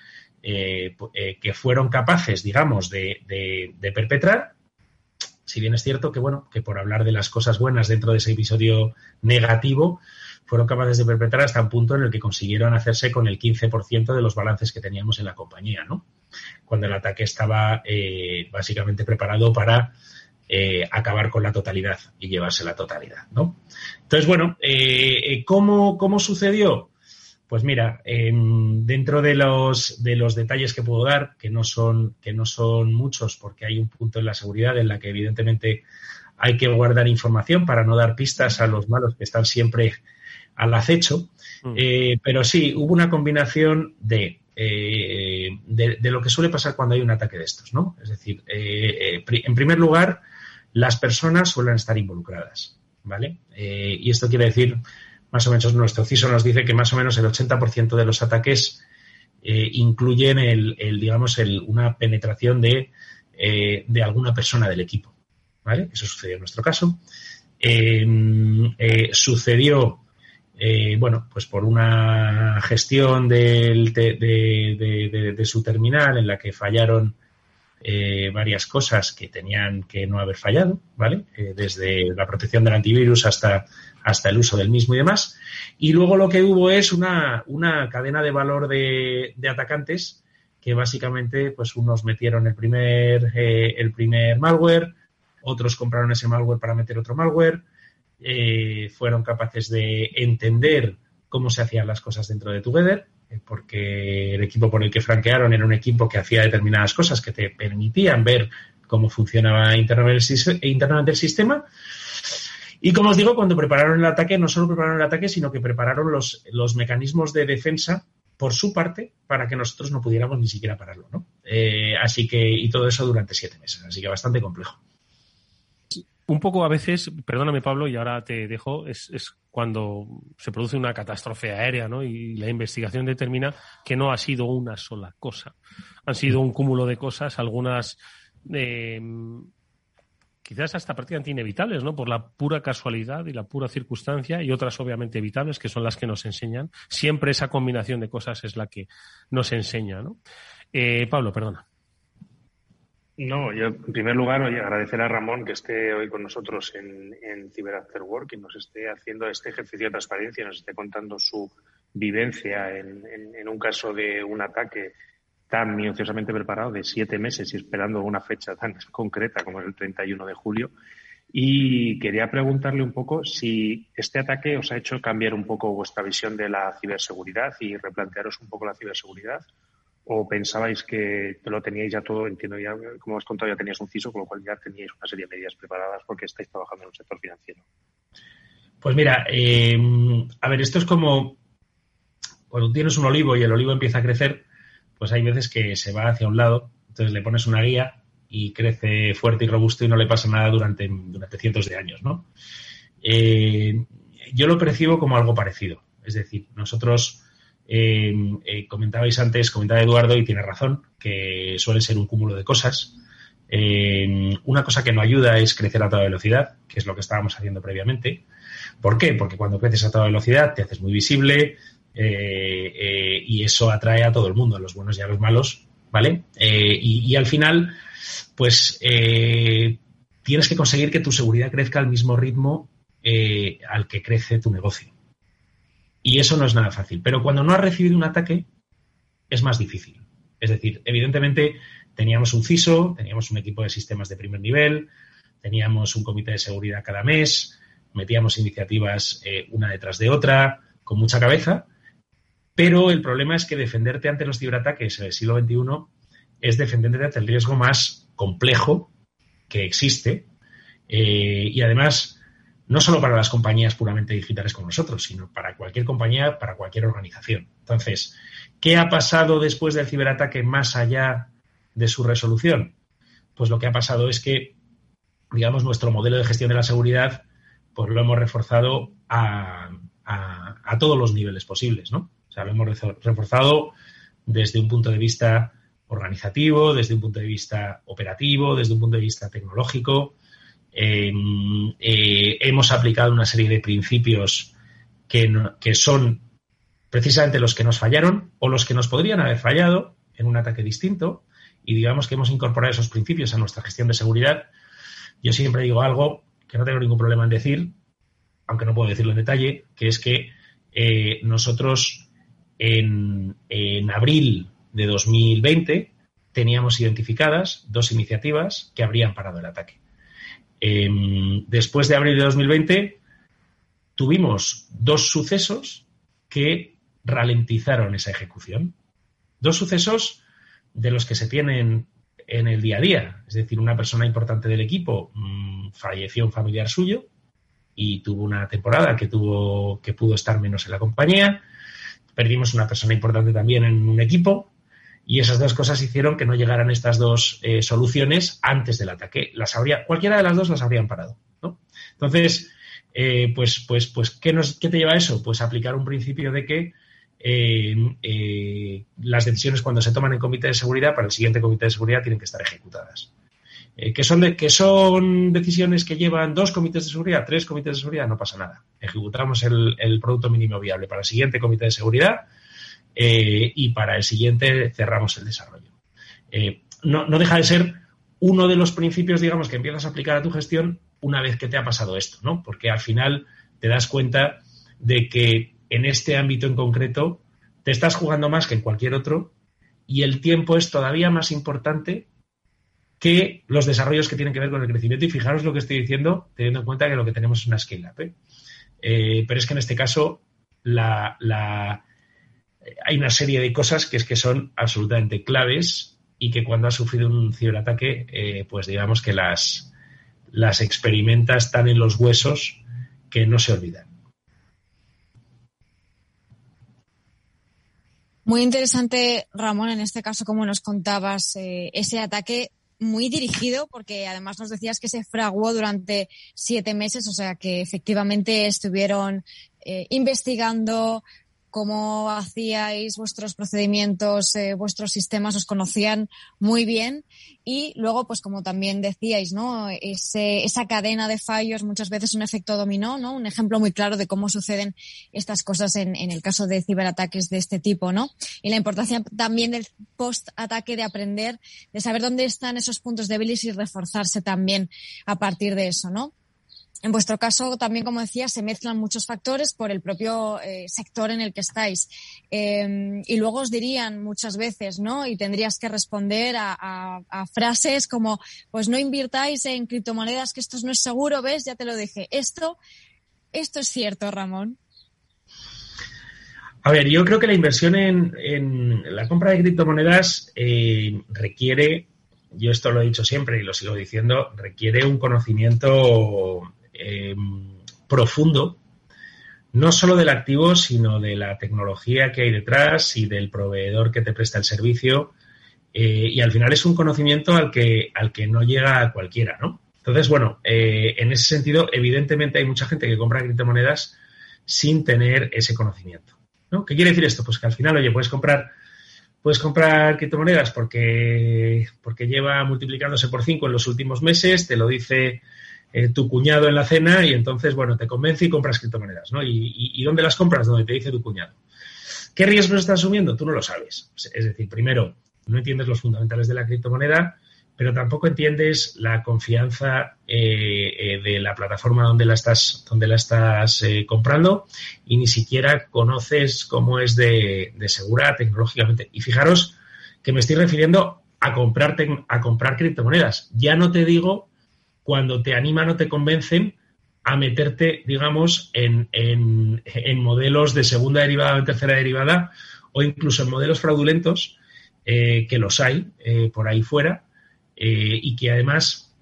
eh, eh, que fueron capaces, digamos, de, de, perpetrar. Si bien es cierto que, bueno, que por hablar de las cosas buenas dentro de ese episodio negativo, fueron capaces de perpetrar hasta un punto en el que consiguieron hacerse con el 15% de los balances que teníamos en la compañía, ¿no? Cuando el ataque estaba eh, básicamente preparado para eh, acabar con la totalidad y llevarse la totalidad, ¿no? Entonces, bueno, eh, ¿cómo, sucedió? Pues mira, em, dentro de los, de los detalles que puedo dar, que no, son, que no son muchos, porque hay un punto en la seguridad en la que evidentemente hay que guardar información para no dar pistas a los malos que están siempre al acecho. Mm. Eh, pero sí, hubo una combinación eh, de, de, lo que suele pasar cuando hay un ataque de estos, ¿no? Es decir, eh, en primer lugar, las personas suelen estar involucradas, ¿vale? y esto quiere decir, más o menos, nuestro CISO nos dice que más o menos el 80% de los ataques incluyen el, digamos, el, una penetración de, de alguna persona del equipo, ¿vale? Eso sucedió en nuestro caso. sucedió eh, bueno, pues por una gestión del, de, su terminal en la que fallaron eh, varias cosas que tenían que no haber fallado, ¿vale? Eh, desde la protección del antivirus hasta, hasta el uso del mismo y demás. Y luego lo que hubo es una, una cadena de valor de, atacantes que básicamente, pues unos metieron el primer, el primer malware, otros compraron ese malware para meter otro malware, eh, fueron capaces de entender cómo se hacían las cosas dentro de Together, eh, porque el equipo por el que franquearon era un equipo que hacía determinadas cosas que te permitían ver cómo funcionaba internamente el sistema. Y como os digo, cuando prepararon el ataque, no solo prepararon el ataque, sino que prepararon los, los mecanismos de defensa por su parte para que nosotros no pudiéramos ni siquiera pararlo, ¿no? Eh, así que, y todo eso durante siete meses, así que bastante complejo un poco a veces, perdóname Pablo, y ahora te dejo, es, cuando se produce una catástrofe aérea, ¿no? Y la investigación determina que no ha sido una sola cosa. Han sido un cúmulo de cosas, algunas eh, quizás hasta prácticamente inevitables, ¿no? Por la pura casualidad y la pura circunstancia, y otras obviamente evitables, que son las que nos enseñan. Siempre esa combinación de cosas es la que nos enseña, ¿no? Eh, Pablo, perdona. No, yo en primer lugar oye, agradecer a Ramón que esté hoy con nosotros en, en Cyber Work y nos esté haciendo este ejercicio de transparencia, nos esté contando su vivencia en, en, un caso de un ataque tan minuciosamente preparado de siete meses y esperando una fecha tan concreta como es el 31 de julio. Y quería preguntarle un poco si este ataque os ha hecho cambiar un poco vuestra visión de la ciberseguridad y replantearos un poco la ciberseguridad o pensabais que lo teníais ya todo, entiendo ya, como has contado, ya tenías un CISO, con lo cual ya teníais una serie de medidas preparadas porque estáis trabajando en un sector financiero? Pues mira, eh, a ver, esto es como cuando tienes un olivo y el olivo empieza a crecer, pues hay veces que se va hacia un lado, entonces le pones una guía y crece fuerte y robusto y no le pasa nada durante, durante cientos de años, ¿no? Eh, yo lo percibo como algo parecido. Es decir, nosotros eh, eh, comentabais antes, comentaba Eduardo y tiene razón, que suele ser un cúmulo de cosas. Eh, una cosa que no ayuda es crecer a toda velocidad, que es lo que estábamos haciendo previamente. ¿Por qué? Porque cuando creces a toda velocidad te haces muy visible y eso atrae a todo el mundo, a los buenos y a los malos, ¿vale? Y, y, al final, pues tienes que conseguir que tu seguridad crezca al mismo ritmo al que crece tu negocio. Y eso no es nada fácil. Pero cuando no has recibido un ataque, es más difícil. Es decir, evidentemente teníamos un CISO, teníamos un equipo de sistemas de primer nivel, teníamos un comité de seguridad cada mes, metíamos iniciativas eh, una detrás de otra, con mucha cabeza, pero el problema es que defenderte ante los ciberataques en el siglo XXI es defenderte ante el riesgo más complejo que existe eh, y además no solo para las compañías puramente digitales como nosotros, sino para cualquier compañía, para cualquier organización. Entonces, ¿qué ha pasado después del ciberataque más allá de su resolución? Pues lo que ha pasado es que, digamos, nuestro modelo de gestión de la seguridad, pues lo hemos reforzado a, todos los niveles posibles, ¿no? O sea, lo hemos reforzado desde un punto de vista organizativo, desde un punto de vista operativo, desde un punto de vista tecnológico. Em, eh, hemos aplicado una serie de principios que, son precisamente los que nos fallaron o los que nos podrían haber fallado en un ataque distinto y digamos que hemos incorporado esos principios a nuestra gestión de seguridad. Yo siempre digo algo que no tengo ningún problema en decir, aunque no puedo decirlo en detalle, que es que eh, nosotros en, abril de 2020 teníamos identificadas dos iniciativas que habrían parado el ataque. Em, después de abril de 2020 tuvimos dos sucesos que ralentizaron esa ejecución. Dos sucesos de los que se tienen en el día a día. Es decir, una persona importante del equipo mm, falleció un familiar suyo y tuvo una temporada que tuvo que pudo estar menos en la compañía. Perdimos una persona importante también en un equipo y esas dos cosas hicieron que no llegaran estas dos eh, soluciones antes del ataque. Las habría, cualquiera de las dos las habrían parado. Entonces, eh, pues, pues, pues, ¿qué, nos, ¿qué te lleva a eso? Pues aplicar un principio de que eh, las decisiones cuando se toman en comité de seguridad para el siguiente comité de seguridad tienen que estar ejecutadas. Eh, que, son que son decisiones que llevan dos comités de seguridad, tres comités de seguridad, no pasa nada. Ejecutamos el, producto mínimo viable para el siguiente comité de seguridad eh, y para el siguiente cerramos el desarrollo. No, no, deja de ser uno de los principios, digamos, que empiezas a aplicar a tu gestión una vez que te ha pasado esto, ¿no? Porque al final te das cuenta de que en este ámbito en concreto te estás jugando más que en cualquier otro y el tiempo es todavía más importante que los desarrollos que tienen que ver con el crecimiento. Y fijaros lo que estoy diciendo, teniendo en cuenta que lo que tenemos es una scale-up. ¿eh? Eh, pero es que en este caso la, hay una serie de cosas que es que son absolutamente claves y que cuando has sufrido un ciberataque, eh, pues digamos que las, las experimentas tan en los huesos que no se olvidan. Muy interesante, Ramón, en este caso, como nos contabas, eh, ese ataque muy dirigido, porque además nos decías que se fraguó durante siete meses, o sea que efectivamente estuvieron eh, investigando, cómo hacíais vuestros procedimientos, eh, vuestros sistemas, os conocían muy bien. Y luego, pues como también decíais, ¿no? Ese, esa cadena de fallos, muchas veces un efecto dominó, ¿no? Un ejemplo muy claro de cómo suceden estas cosas en, en el caso de ciberataques de este tipo, ¿no? Y la importancia también del post-ataque de aprender, de saber dónde están esos puntos débiles y reforzarse también a partir de eso, ¿no? En vuestro caso, también, como decía, se mezclan muchos factores por el propio eh, sector en el que estáis. Em, y luego os dirían muchas veces, ¿no? Y tendrías que responder a, frases como, pues no invirtáis en criptomonedas, que esto no es seguro, ¿ves? Ya te lo dije. Esto, esto es cierto, Ramón. A ver, yo creo que la inversión en, la compra de criptomonedas eh, requiere, yo esto lo he dicho siempre y lo sigo diciendo, requiere un conocimiento eh, profundo, no solo del activo, sino de la tecnología que hay detrás y del proveedor que te presta el servicio. Eh, y al final es un conocimiento al que, al que no llega cualquiera, ¿no? Entonces, bueno, eh, en ese sentido, evidentemente hay mucha gente que compra criptomonedas sin tener ese conocimiento. ¿no? ¿Qué quiere decir esto? Pues que al final, oye, puedes comprar, puedes comprar criptomonedas porque, porque lleva multiplicándose por cinco en los últimos meses, te lo dice eh, tu cuñado en la cena y entonces, bueno, te convence y compras criptomonedas, ¿no? ¿Y, dónde las compras? Donde te dice tu cuñado. ¿Qué riesgos estás asumiendo? Tú no lo sabes. Es decir, primero, no entiendes los fundamentales de la criptomoneda, pero tampoco entiendes la confianza eh, eh, de la plataforma donde la estás, donde la estás comprando y ni siquiera conoces cómo es de, de, segura tecnológicamente. Y fijaros que me estoy refiriendo a comprar, a comprar criptomonedas. Ya no te digo cuando te animan o te convencen a meterte, digamos, en, modelos de segunda derivada o tercera derivada o incluso en modelos fraudulentos, eh, que los hay eh, por ahí fuera, eh, y que además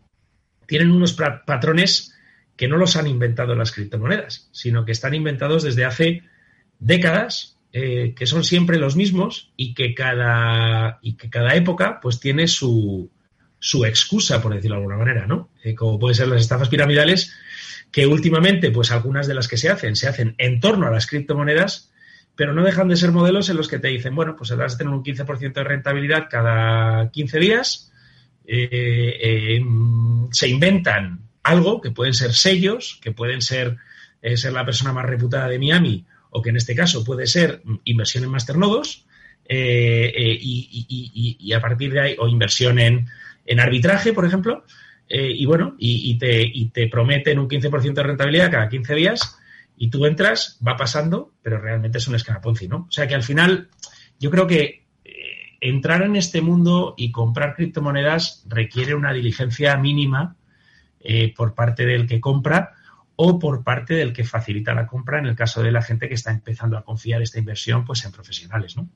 tienen unos patrones que no los han inventado las criptomonedas, sino que están inventados desde hace décadas, que son siempre los mismos y que cada, y que cada época pues tiene su, su excusa, por decirlo de alguna manera, ¿no? Eh, como pueden ser las estafas piramidales, que últimamente, pues algunas de las que se hacen, se hacen en torno a las criptomonedas, pero no dejan de ser modelos en los que te dicen, bueno, pues vas a tener un 15% de rentabilidad cada 15 días, eh, eh, se inventan algo que pueden ser sellos, que pueden ser ser la persona más reputada de Miami, o que en este caso puede ser inversión en masternodos, y, y, a partir de ahí, o inversión en, en arbitraje, por ejemplo, y bueno, y, te, prometen un 15% de rentabilidad cada 15 días, y tú entras, va pasando, pero realmente es un esquema ¿no? O sea que al final, yo creo que entrar en este mundo y comprar criptomonedas requiere una diligencia mínima eh, por parte del que compra o por parte del que facilita la compra en el caso de la gente que está empezando a confiar esta inversión pues en profesionales, ¿no?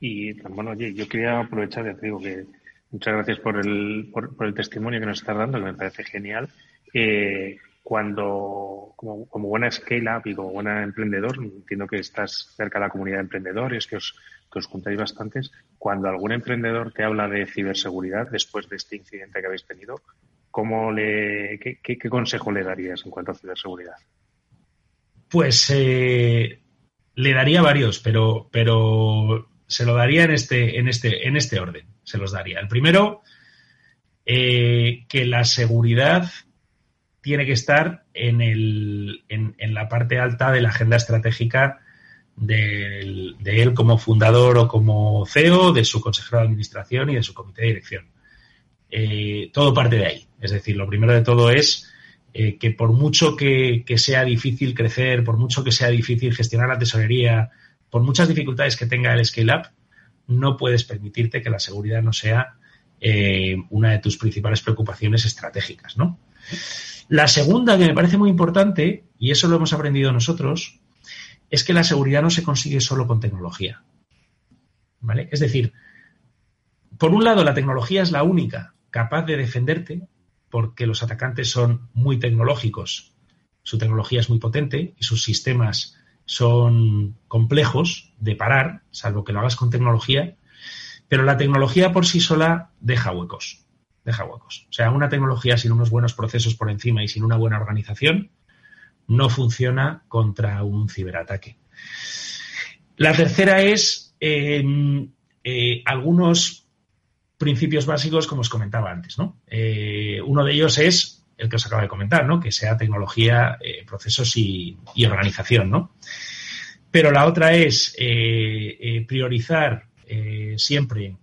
Y bueno, oye, yo quería aprovechar, ya te digo que muchas gracias por el, por, el testimonio que nos estás dando, que me parece genial. Eh, cuando, como, como buena scale-up y como buena emprendedor, entiendo que estás cerca de la comunidad de emprendedores, que os, que os juntáis bastantes, cuando algún emprendedor te habla de ciberseguridad después de este incidente que habéis tenido, ¿cómo le, qué, qué, consejo le darías en cuanto a ciberseguridad? Pues eh, le daría varios, pero, pero se lo daría en este, en este, en este orden. Se los daría. El primero, eh, que la seguridad tiene que estar en, el, en, la parte alta de la agenda estratégica de, él como fundador o como CEO, de su consejero de administración y de su comité de dirección. Eh, todo parte de ahí. Es decir, lo primero de todo es eh, que por mucho que, sea difícil crecer, por mucho que sea difícil gestionar la tesorería, por muchas dificultades que tenga el scale-up, no puedes permitirte que la seguridad no sea eh, una de tus principales preocupaciones estratégicas. La segunda, que me parece muy importante, y eso lo hemos aprendido nosotros, es que la seguridad no se consigue solo con tecnología. ¿Vale? Es decir, por un lado, la tecnología es la única capaz de defenderte, porque los atacantes son muy tecnológicos, su tecnología es muy potente y sus sistemas son complejos de parar, salvo que lo hagas con tecnología, pero la tecnología por sí sola deja huecos deja huecos. O sea, una tecnología sin unos buenos procesos por encima y sin una buena organización no funciona contra un ciberataque. La tercera es em, eh, algunos principios básicos, como os comentaba antes. ¿no? Eh, uno de ellos es el que os acabo de comentar, ¿no? que sea tecnología, eh, procesos y, organización. ¿no? Pero la otra es priorizar siempre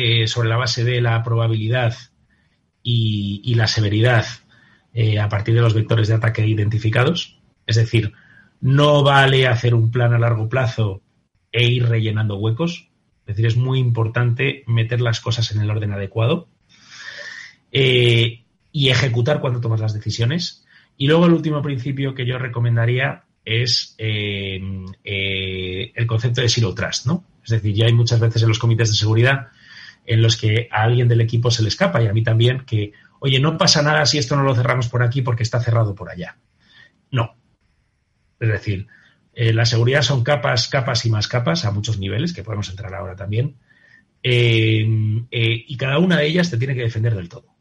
eh, sobre la base de la probabilidad y, la severidad eh, a partir de los vectores de ataque identificados. Es decir, no vale hacer un plan a largo plazo e ir rellenando huecos. Es decir, es muy importante meter las cosas en el orden adecuado eh, y ejecutar cuando tomas las decisiones. Y luego el último principio que yo recomendaría es el concepto de zero trust, ¿no? Es decir, ya hay muchas veces en los comités de seguridad en los que a alguien del equipo se le escapa y a mí también que, oye, no pasa nada si esto no lo cerramos por aquí porque está cerrado por allá. No. Es decir, eh, la seguridad son capas, capas y más capas a muchos niveles, que podemos entrar ahora también, eh, eh, y cada una de ellas te tiene que defender del todo.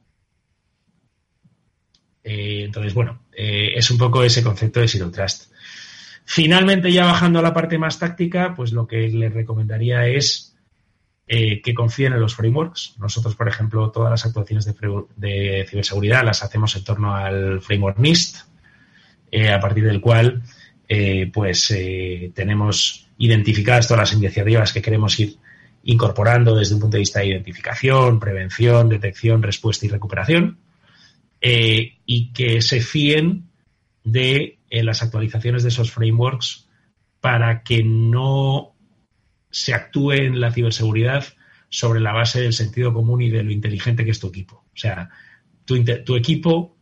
Entonces, bueno, es un poco ese concepto de Zero Trust. Finalmente, ya bajando a la parte más táctica, pues lo que le recomendaría es eh, que confíen en los frameworks. Nosotros, por ejemplo, todas las actuaciones de, ciberseguridad las hacemos en torno al framework NIST, eh, a partir del cual eh, pues tenemos identificadas todas las iniciativas que queremos ir incorporando desde un punto de vista de identificación, prevención, detección, respuesta y recuperación, y que se fíen de las actualizaciones de esos frameworks para que no se actúe en la ciberseguridad sobre la base del sentido común y de lo inteligente que es tu equipo. O sea, tu, equipo,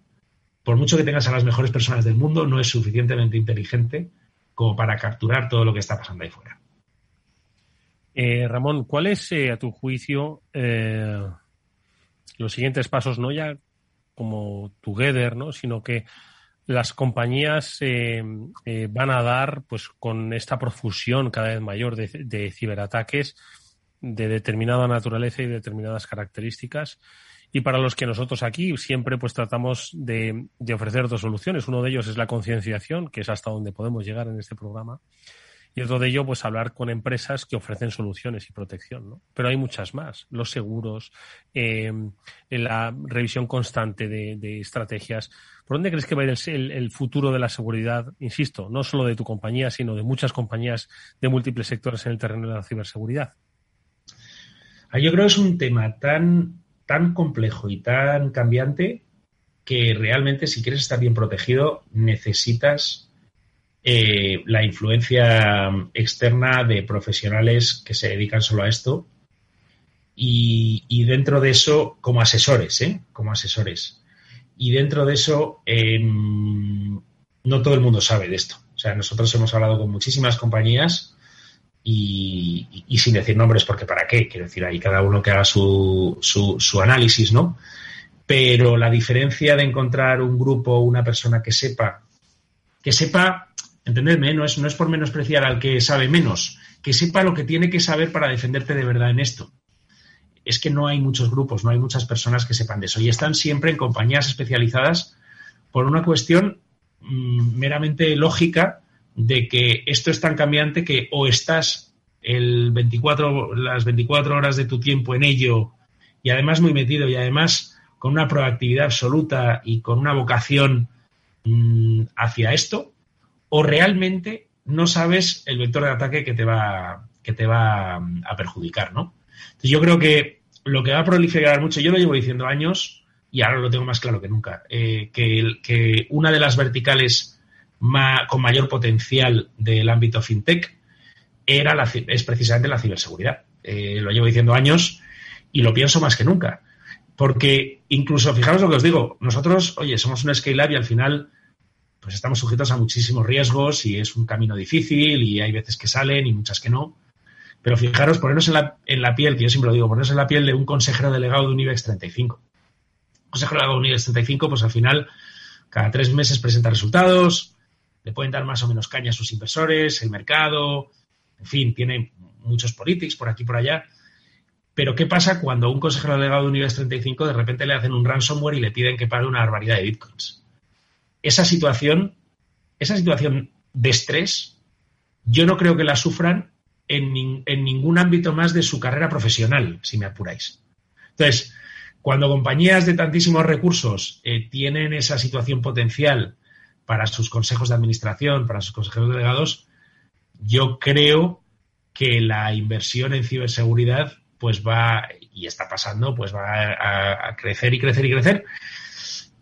por mucho que tengas a las mejores personas del mundo, no es suficientemente inteligente como para capturar todo lo que está pasando ahí fuera. Eh, Ramón, ¿cuáles, eh, a tu juicio, eh, los siguientes pasos, no ya como Together, ¿no? sino que las compañías eh, eh, van a dar, pues con esta profusión cada vez mayor de, ciberataques de determinada naturaleza y determinadas características, y para los que nosotros aquí siempre pues tratamos de, de ofrecer dos soluciones. Uno de ellos es la concienciación, que es hasta donde podemos llegar en este programa. Y otro de ello, pues hablar con empresas que ofrecen soluciones y protección, ¿no? Pero hay muchas más. Los seguros, eh, la revisión constante de, estrategias. ¿Por dónde crees que va a ir el, futuro de la seguridad? Insisto, no solo de tu compañía, sino de muchas compañías de múltiples sectores en el terreno de la ciberseguridad. Ah, yo creo que es un tema tan, tan complejo y tan cambiante que realmente si quieres estar bien protegido necesitas eh, la influencia externa de profesionales que se dedican solo a esto y, dentro de eso como asesores, ¿eh? como asesores. Y dentro de eso em, no todo el mundo sabe de esto. O sea, nosotros hemos hablado con muchísimas compañías y, sin decir nombres, porque para qué, quiero decir, ahí cada uno que haga su, su, su análisis, ¿no? Pero la diferencia de encontrar un grupo, una persona que sepa, que sepa Entendedme, no es, no es por menospreciar al que sabe menos, que sepa lo que tiene que saber para defenderte de verdad en esto. Es que no hay muchos grupos, no hay muchas personas que sepan de eso. Y están siempre en compañías especializadas por una cuestión mm, meramente lógica de que esto es tan cambiante que o estás el 24, las 24 horas de tu tiempo en ello y además muy metido y además con una proactividad absoluta y con una vocación mm, hacia esto, o realmente no sabes el vector de ataque que te va, que te va a perjudicar, ¿no? yo creo que lo que va a proliferar mucho, yo lo llevo diciendo años y ahora lo tengo más claro que nunca, eh, que, que, una de las verticales con mayor potencial del ámbito fintech era la, es precisamente la ciberseguridad. Eh, lo llevo diciendo años y lo pienso más que nunca. Porque incluso, fijaros lo que os digo, nosotros, oye, somos un scale-up y al final pues estamos sujetos a muchísimos riesgos y es un camino difícil y hay veces que salen y muchas que no. Pero fijaros, ponernos en la, en la piel, que yo siempre lo digo, ponernos en la piel de un consejero delegado de un IBEX 35. Un consejero delegado de un IBEX 35, pues al final, cada tres meses presenta resultados, le pueden dar más o menos caña a sus inversores, el mercado, en fin, tiene muchos politics por aquí y por allá. Pero ¿qué pasa cuando un consejero delegado de un IBEX 35 de repente le hacen un ransomware y le piden que pague una barbaridad de bitcoins? Esa situación, esa situación de estrés, yo no creo que la sufran en, ningún ámbito más de su carrera profesional, si me apuráis. Entonces, cuando compañías de tantísimos recursos eh, tienen esa situación potencial para sus consejos de administración, para sus consejeros delegados, yo creo que la inversión en ciberseguridad pues va, y está pasando, pues va a crecer y crecer y crecer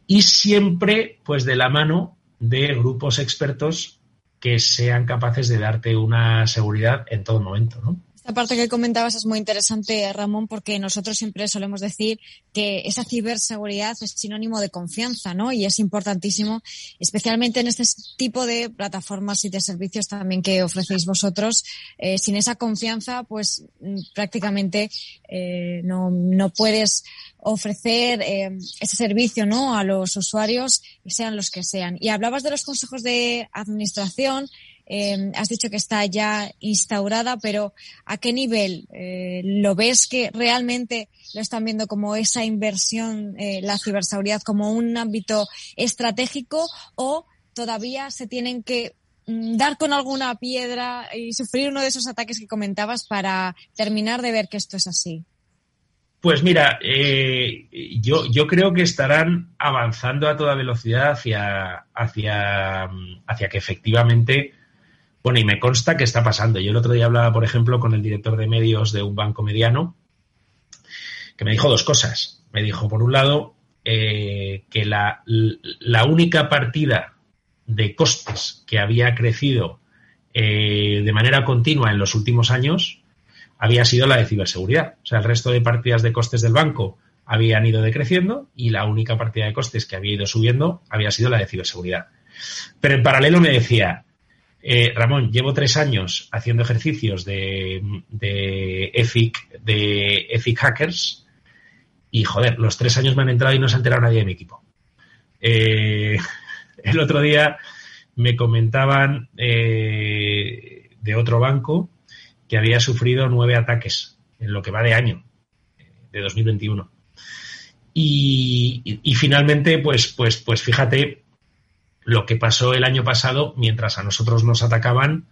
y siempre pues de la mano de grupos expertos que sean capaces de darte una seguridad en todo momento, ¿no? Esta parte que comentabas es muy interesante, Ramón, porque nosotros siempre solemos decir que esa ciberseguridad es sinónimo de confianza, ¿no? Y es importantísimo, especialmente en este tipo de plataformas y de servicios también que ofrecéis vosotros. Eh, sin esa confianza, pues mm, prácticamente eh, no, no puedes ofrecer eh, ese servicio ¿no? a los usuarios, sean los que sean. Y hablabas de los consejos de administración, eh, has dicho que está ya instaurada, pero ¿a qué nivel eh, lo ves que realmente lo están viendo como esa inversión, la ciberseguridad, como un ámbito estratégico o todavía se tienen que mm, dar con alguna piedra y sufrir uno de esos ataques que comentabas para terminar de ver que esto es así? Pues mira, eh, yo, yo creo que estarán avanzando a toda velocidad hacia, hacia, hacia que efectivamente, bueno, y me consta que está pasando. Yo el otro día hablaba, por ejemplo, con el director de medios de un banco mediano, que me dijo dos cosas. Me dijo, por un lado, eh, que la, única partida de costes que había crecido eh, de manera continua en los últimos años había sido la de ciberseguridad. O sea, el resto de partidas de costes del banco habían ido decreciendo y la única partida de costes que había ido subiendo había sido la de ciberseguridad. Pero en paralelo me decía, eh, Ramón, llevo tres años haciendo ejercicios de, de EFIC, de EFIC Hackers y, joder, los tres años me han entrado y no se ha enterado nadie de mi equipo. Eh, el otro día me comentaban eh, de otro banco que había sufrido nueve ataques en lo que va de año, de 2021. Y, y, finalmente, pues, pues, pues fíjate lo que pasó el año pasado mientras a nosotros nos atacaban,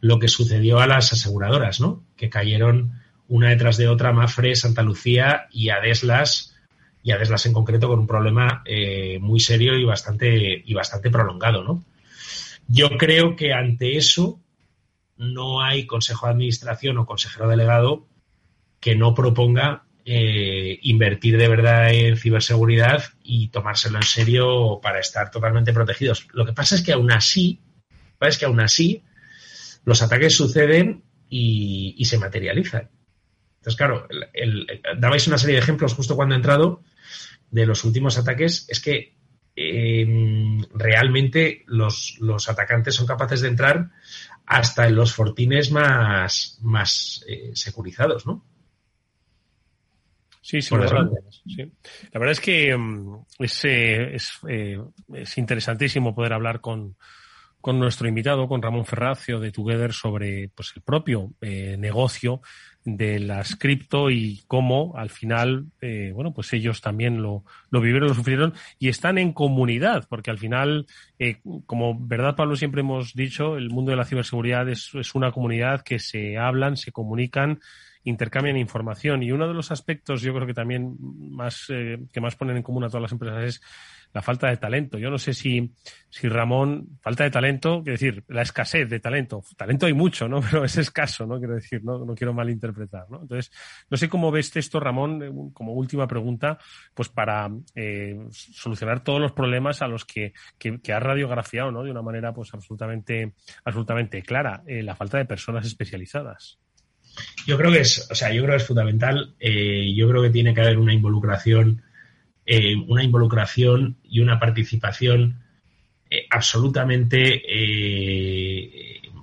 lo que sucedió a las aseguradoras, ¿no? Que cayeron una detrás de otra, Mafre, Santa Lucía y Adeslas, y Adeslas en concreto con un problema eh, muy serio y bastante, y bastante prolongado, ¿no? Yo creo que ante eso no hay consejo de administración o consejero delegado que no proponga eh, invertir de verdad en ciberseguridad y tomárselo en serio para estar totalmente protegidos. Lo que pasa es que aún así, es que aún así los ataques suceden y, se materializan. Entonces, claro, dabais una serie de ejemplos justo cuando he entrado de los últimos ataques. Es que em, realmente los, atacantes son capaces de entrar hasta en los fortines más, más eh, securizados, ¿no? Sí, sí, verdad, La verdad es que mm, es, eh, eh, es, interesantísimo poder hablar con, con, nuestro invitado, con Ramón Ferracio de Together, sobre pues, el propio eh, negocio de las cripto y cómo al final, bueno, pues ellos también lo, lo vivieron, lo sufrieron y están en comunidad, porque al final, como verdad Pablo siempre hemos dicho, el mundo de la ciberseguridad es, es una comunidad que se hablan, se comunican, intercambian información. Y uno de los aspectos, yo creo que también más eh, que más ponen en común a todas las empresas es la falta de talento. Yo no sé si, si Ramón, falta de talento, quiero decir, la escasez de talento. Talento hay mucho, ¿no? Pero es escaso, ¿no? Quiero decir, no, no quiero malinterpretar, ¿no? Entonces, no sé cómo ves esto, Ramón, eh, como última pregunta, pues para eh, solucionar todos los problemas a los que, que, que radiografiado, ¿no? De una manera, pues, absolutamente, absolutamente clara. la falta de personas especializadas. Yo creo que es, o sea, yo creo que es fundamental. Eh, yo creo que tiene que haber una involucración, eh, una involucración y una participación eh, absolutamente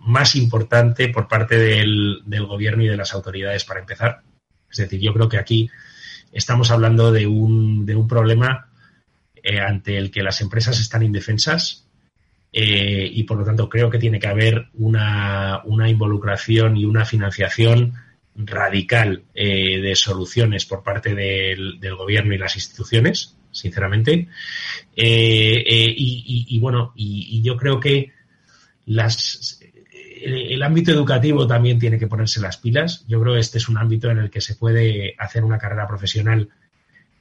más importante por parte del, gobierno y de las autoridades para empezar. Es decir, yo creo que aquí estamos hablando de un, de un problema ante el que las empresas están indefensas eh, y por lo tanto creo que tiene que haber una, involucración y una financiación radical eh, de soluciones por parte del, gobierno y las instituciones, sinceramente. Eh, y, bueno, y, yo creo que las, el, ámbito educativo también tiene que ponerse las pilas. Yo creo que este es un ámbito en el que se puede hacer una carrera profesional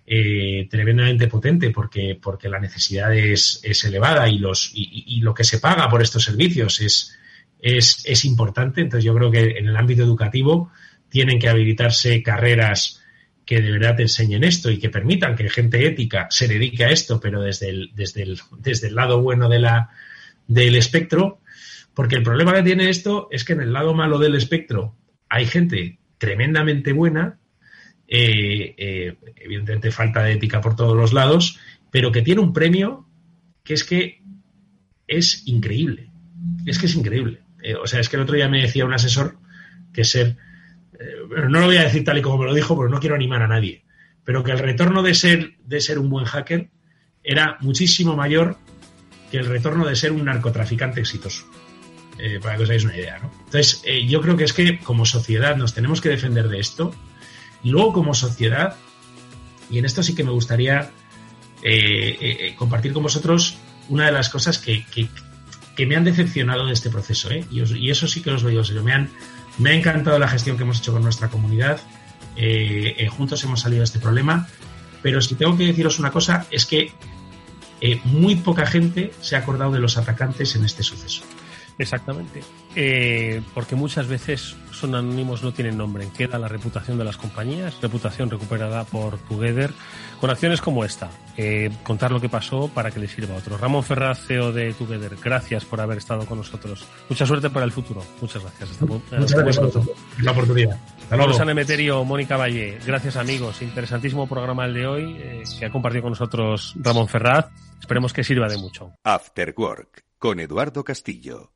eh, tremendamente potente porque, porque la necesidad es, es elevada y, los, y, lo que se paga por estos servicios es, es, es, importante. Entonces yo creo que en el ámbito educativo tienen que habilitarse carreras que de verdad te enseñen esto y que permitan que gente ética se dedique a esto, pero desde el, desde el, desde el lado bueno de la, del espectro, porque el problema que tiene esto es que en el lado malo del espectro hay gente tremendamente buena eh, eh, evidentemente falta de ética por todos los lados, pero que tiene un premio que es que es increíble. Es que es increíble. Eh, o sea, es que el otro día me decía un asesor que ser, no lo voy a decir tal y como me lo dijo, porque no quiero animar a nadie, pero que el retorno de ser, de ser un buen hacker era muchísimo mayor que el retorno de ser un narcotraficante exitoso. para que os hagáis una idea. Entonces, yo creo que es que como sociedad nos tenemos que defender de esto y luego como sociedad, y en esto sí que me gustaría eh, eh, compartir con vosotros una de las cosas que, me han decepcionado de este proceso, ¿eh? y, eso sí que os lo digo serio, me, han, me ha encantado la gestión que hemos hecho con nuestra comunidad, juntos hemos salido de este problema, pero si tengo que deciros una cosa, es que muy poca gente se ha acordado de los atacantes en este suceso. Exactamente. porque muchas veces son anónimos, no tienen nombre. Queda la reputación de las compañías, reputación recuperada por Together, con acciones como esta. Eh, contar lo que pasó para que le sirva a otros. Ramón Ferraz, CEO de Together, gracias por haber estado con nosotros. Mucha suerte para el futuro. Muchas gracias. Muchas gracias por la oportunidad. Hasta Emeterio, Mónica Valle. Gracias amigos. Interesantísimo programa el de hoy eh, que ha compartido con nosotros Ramón Ferraz. Esperemos que sirva de mucho. After Work con Eduardo Castillo.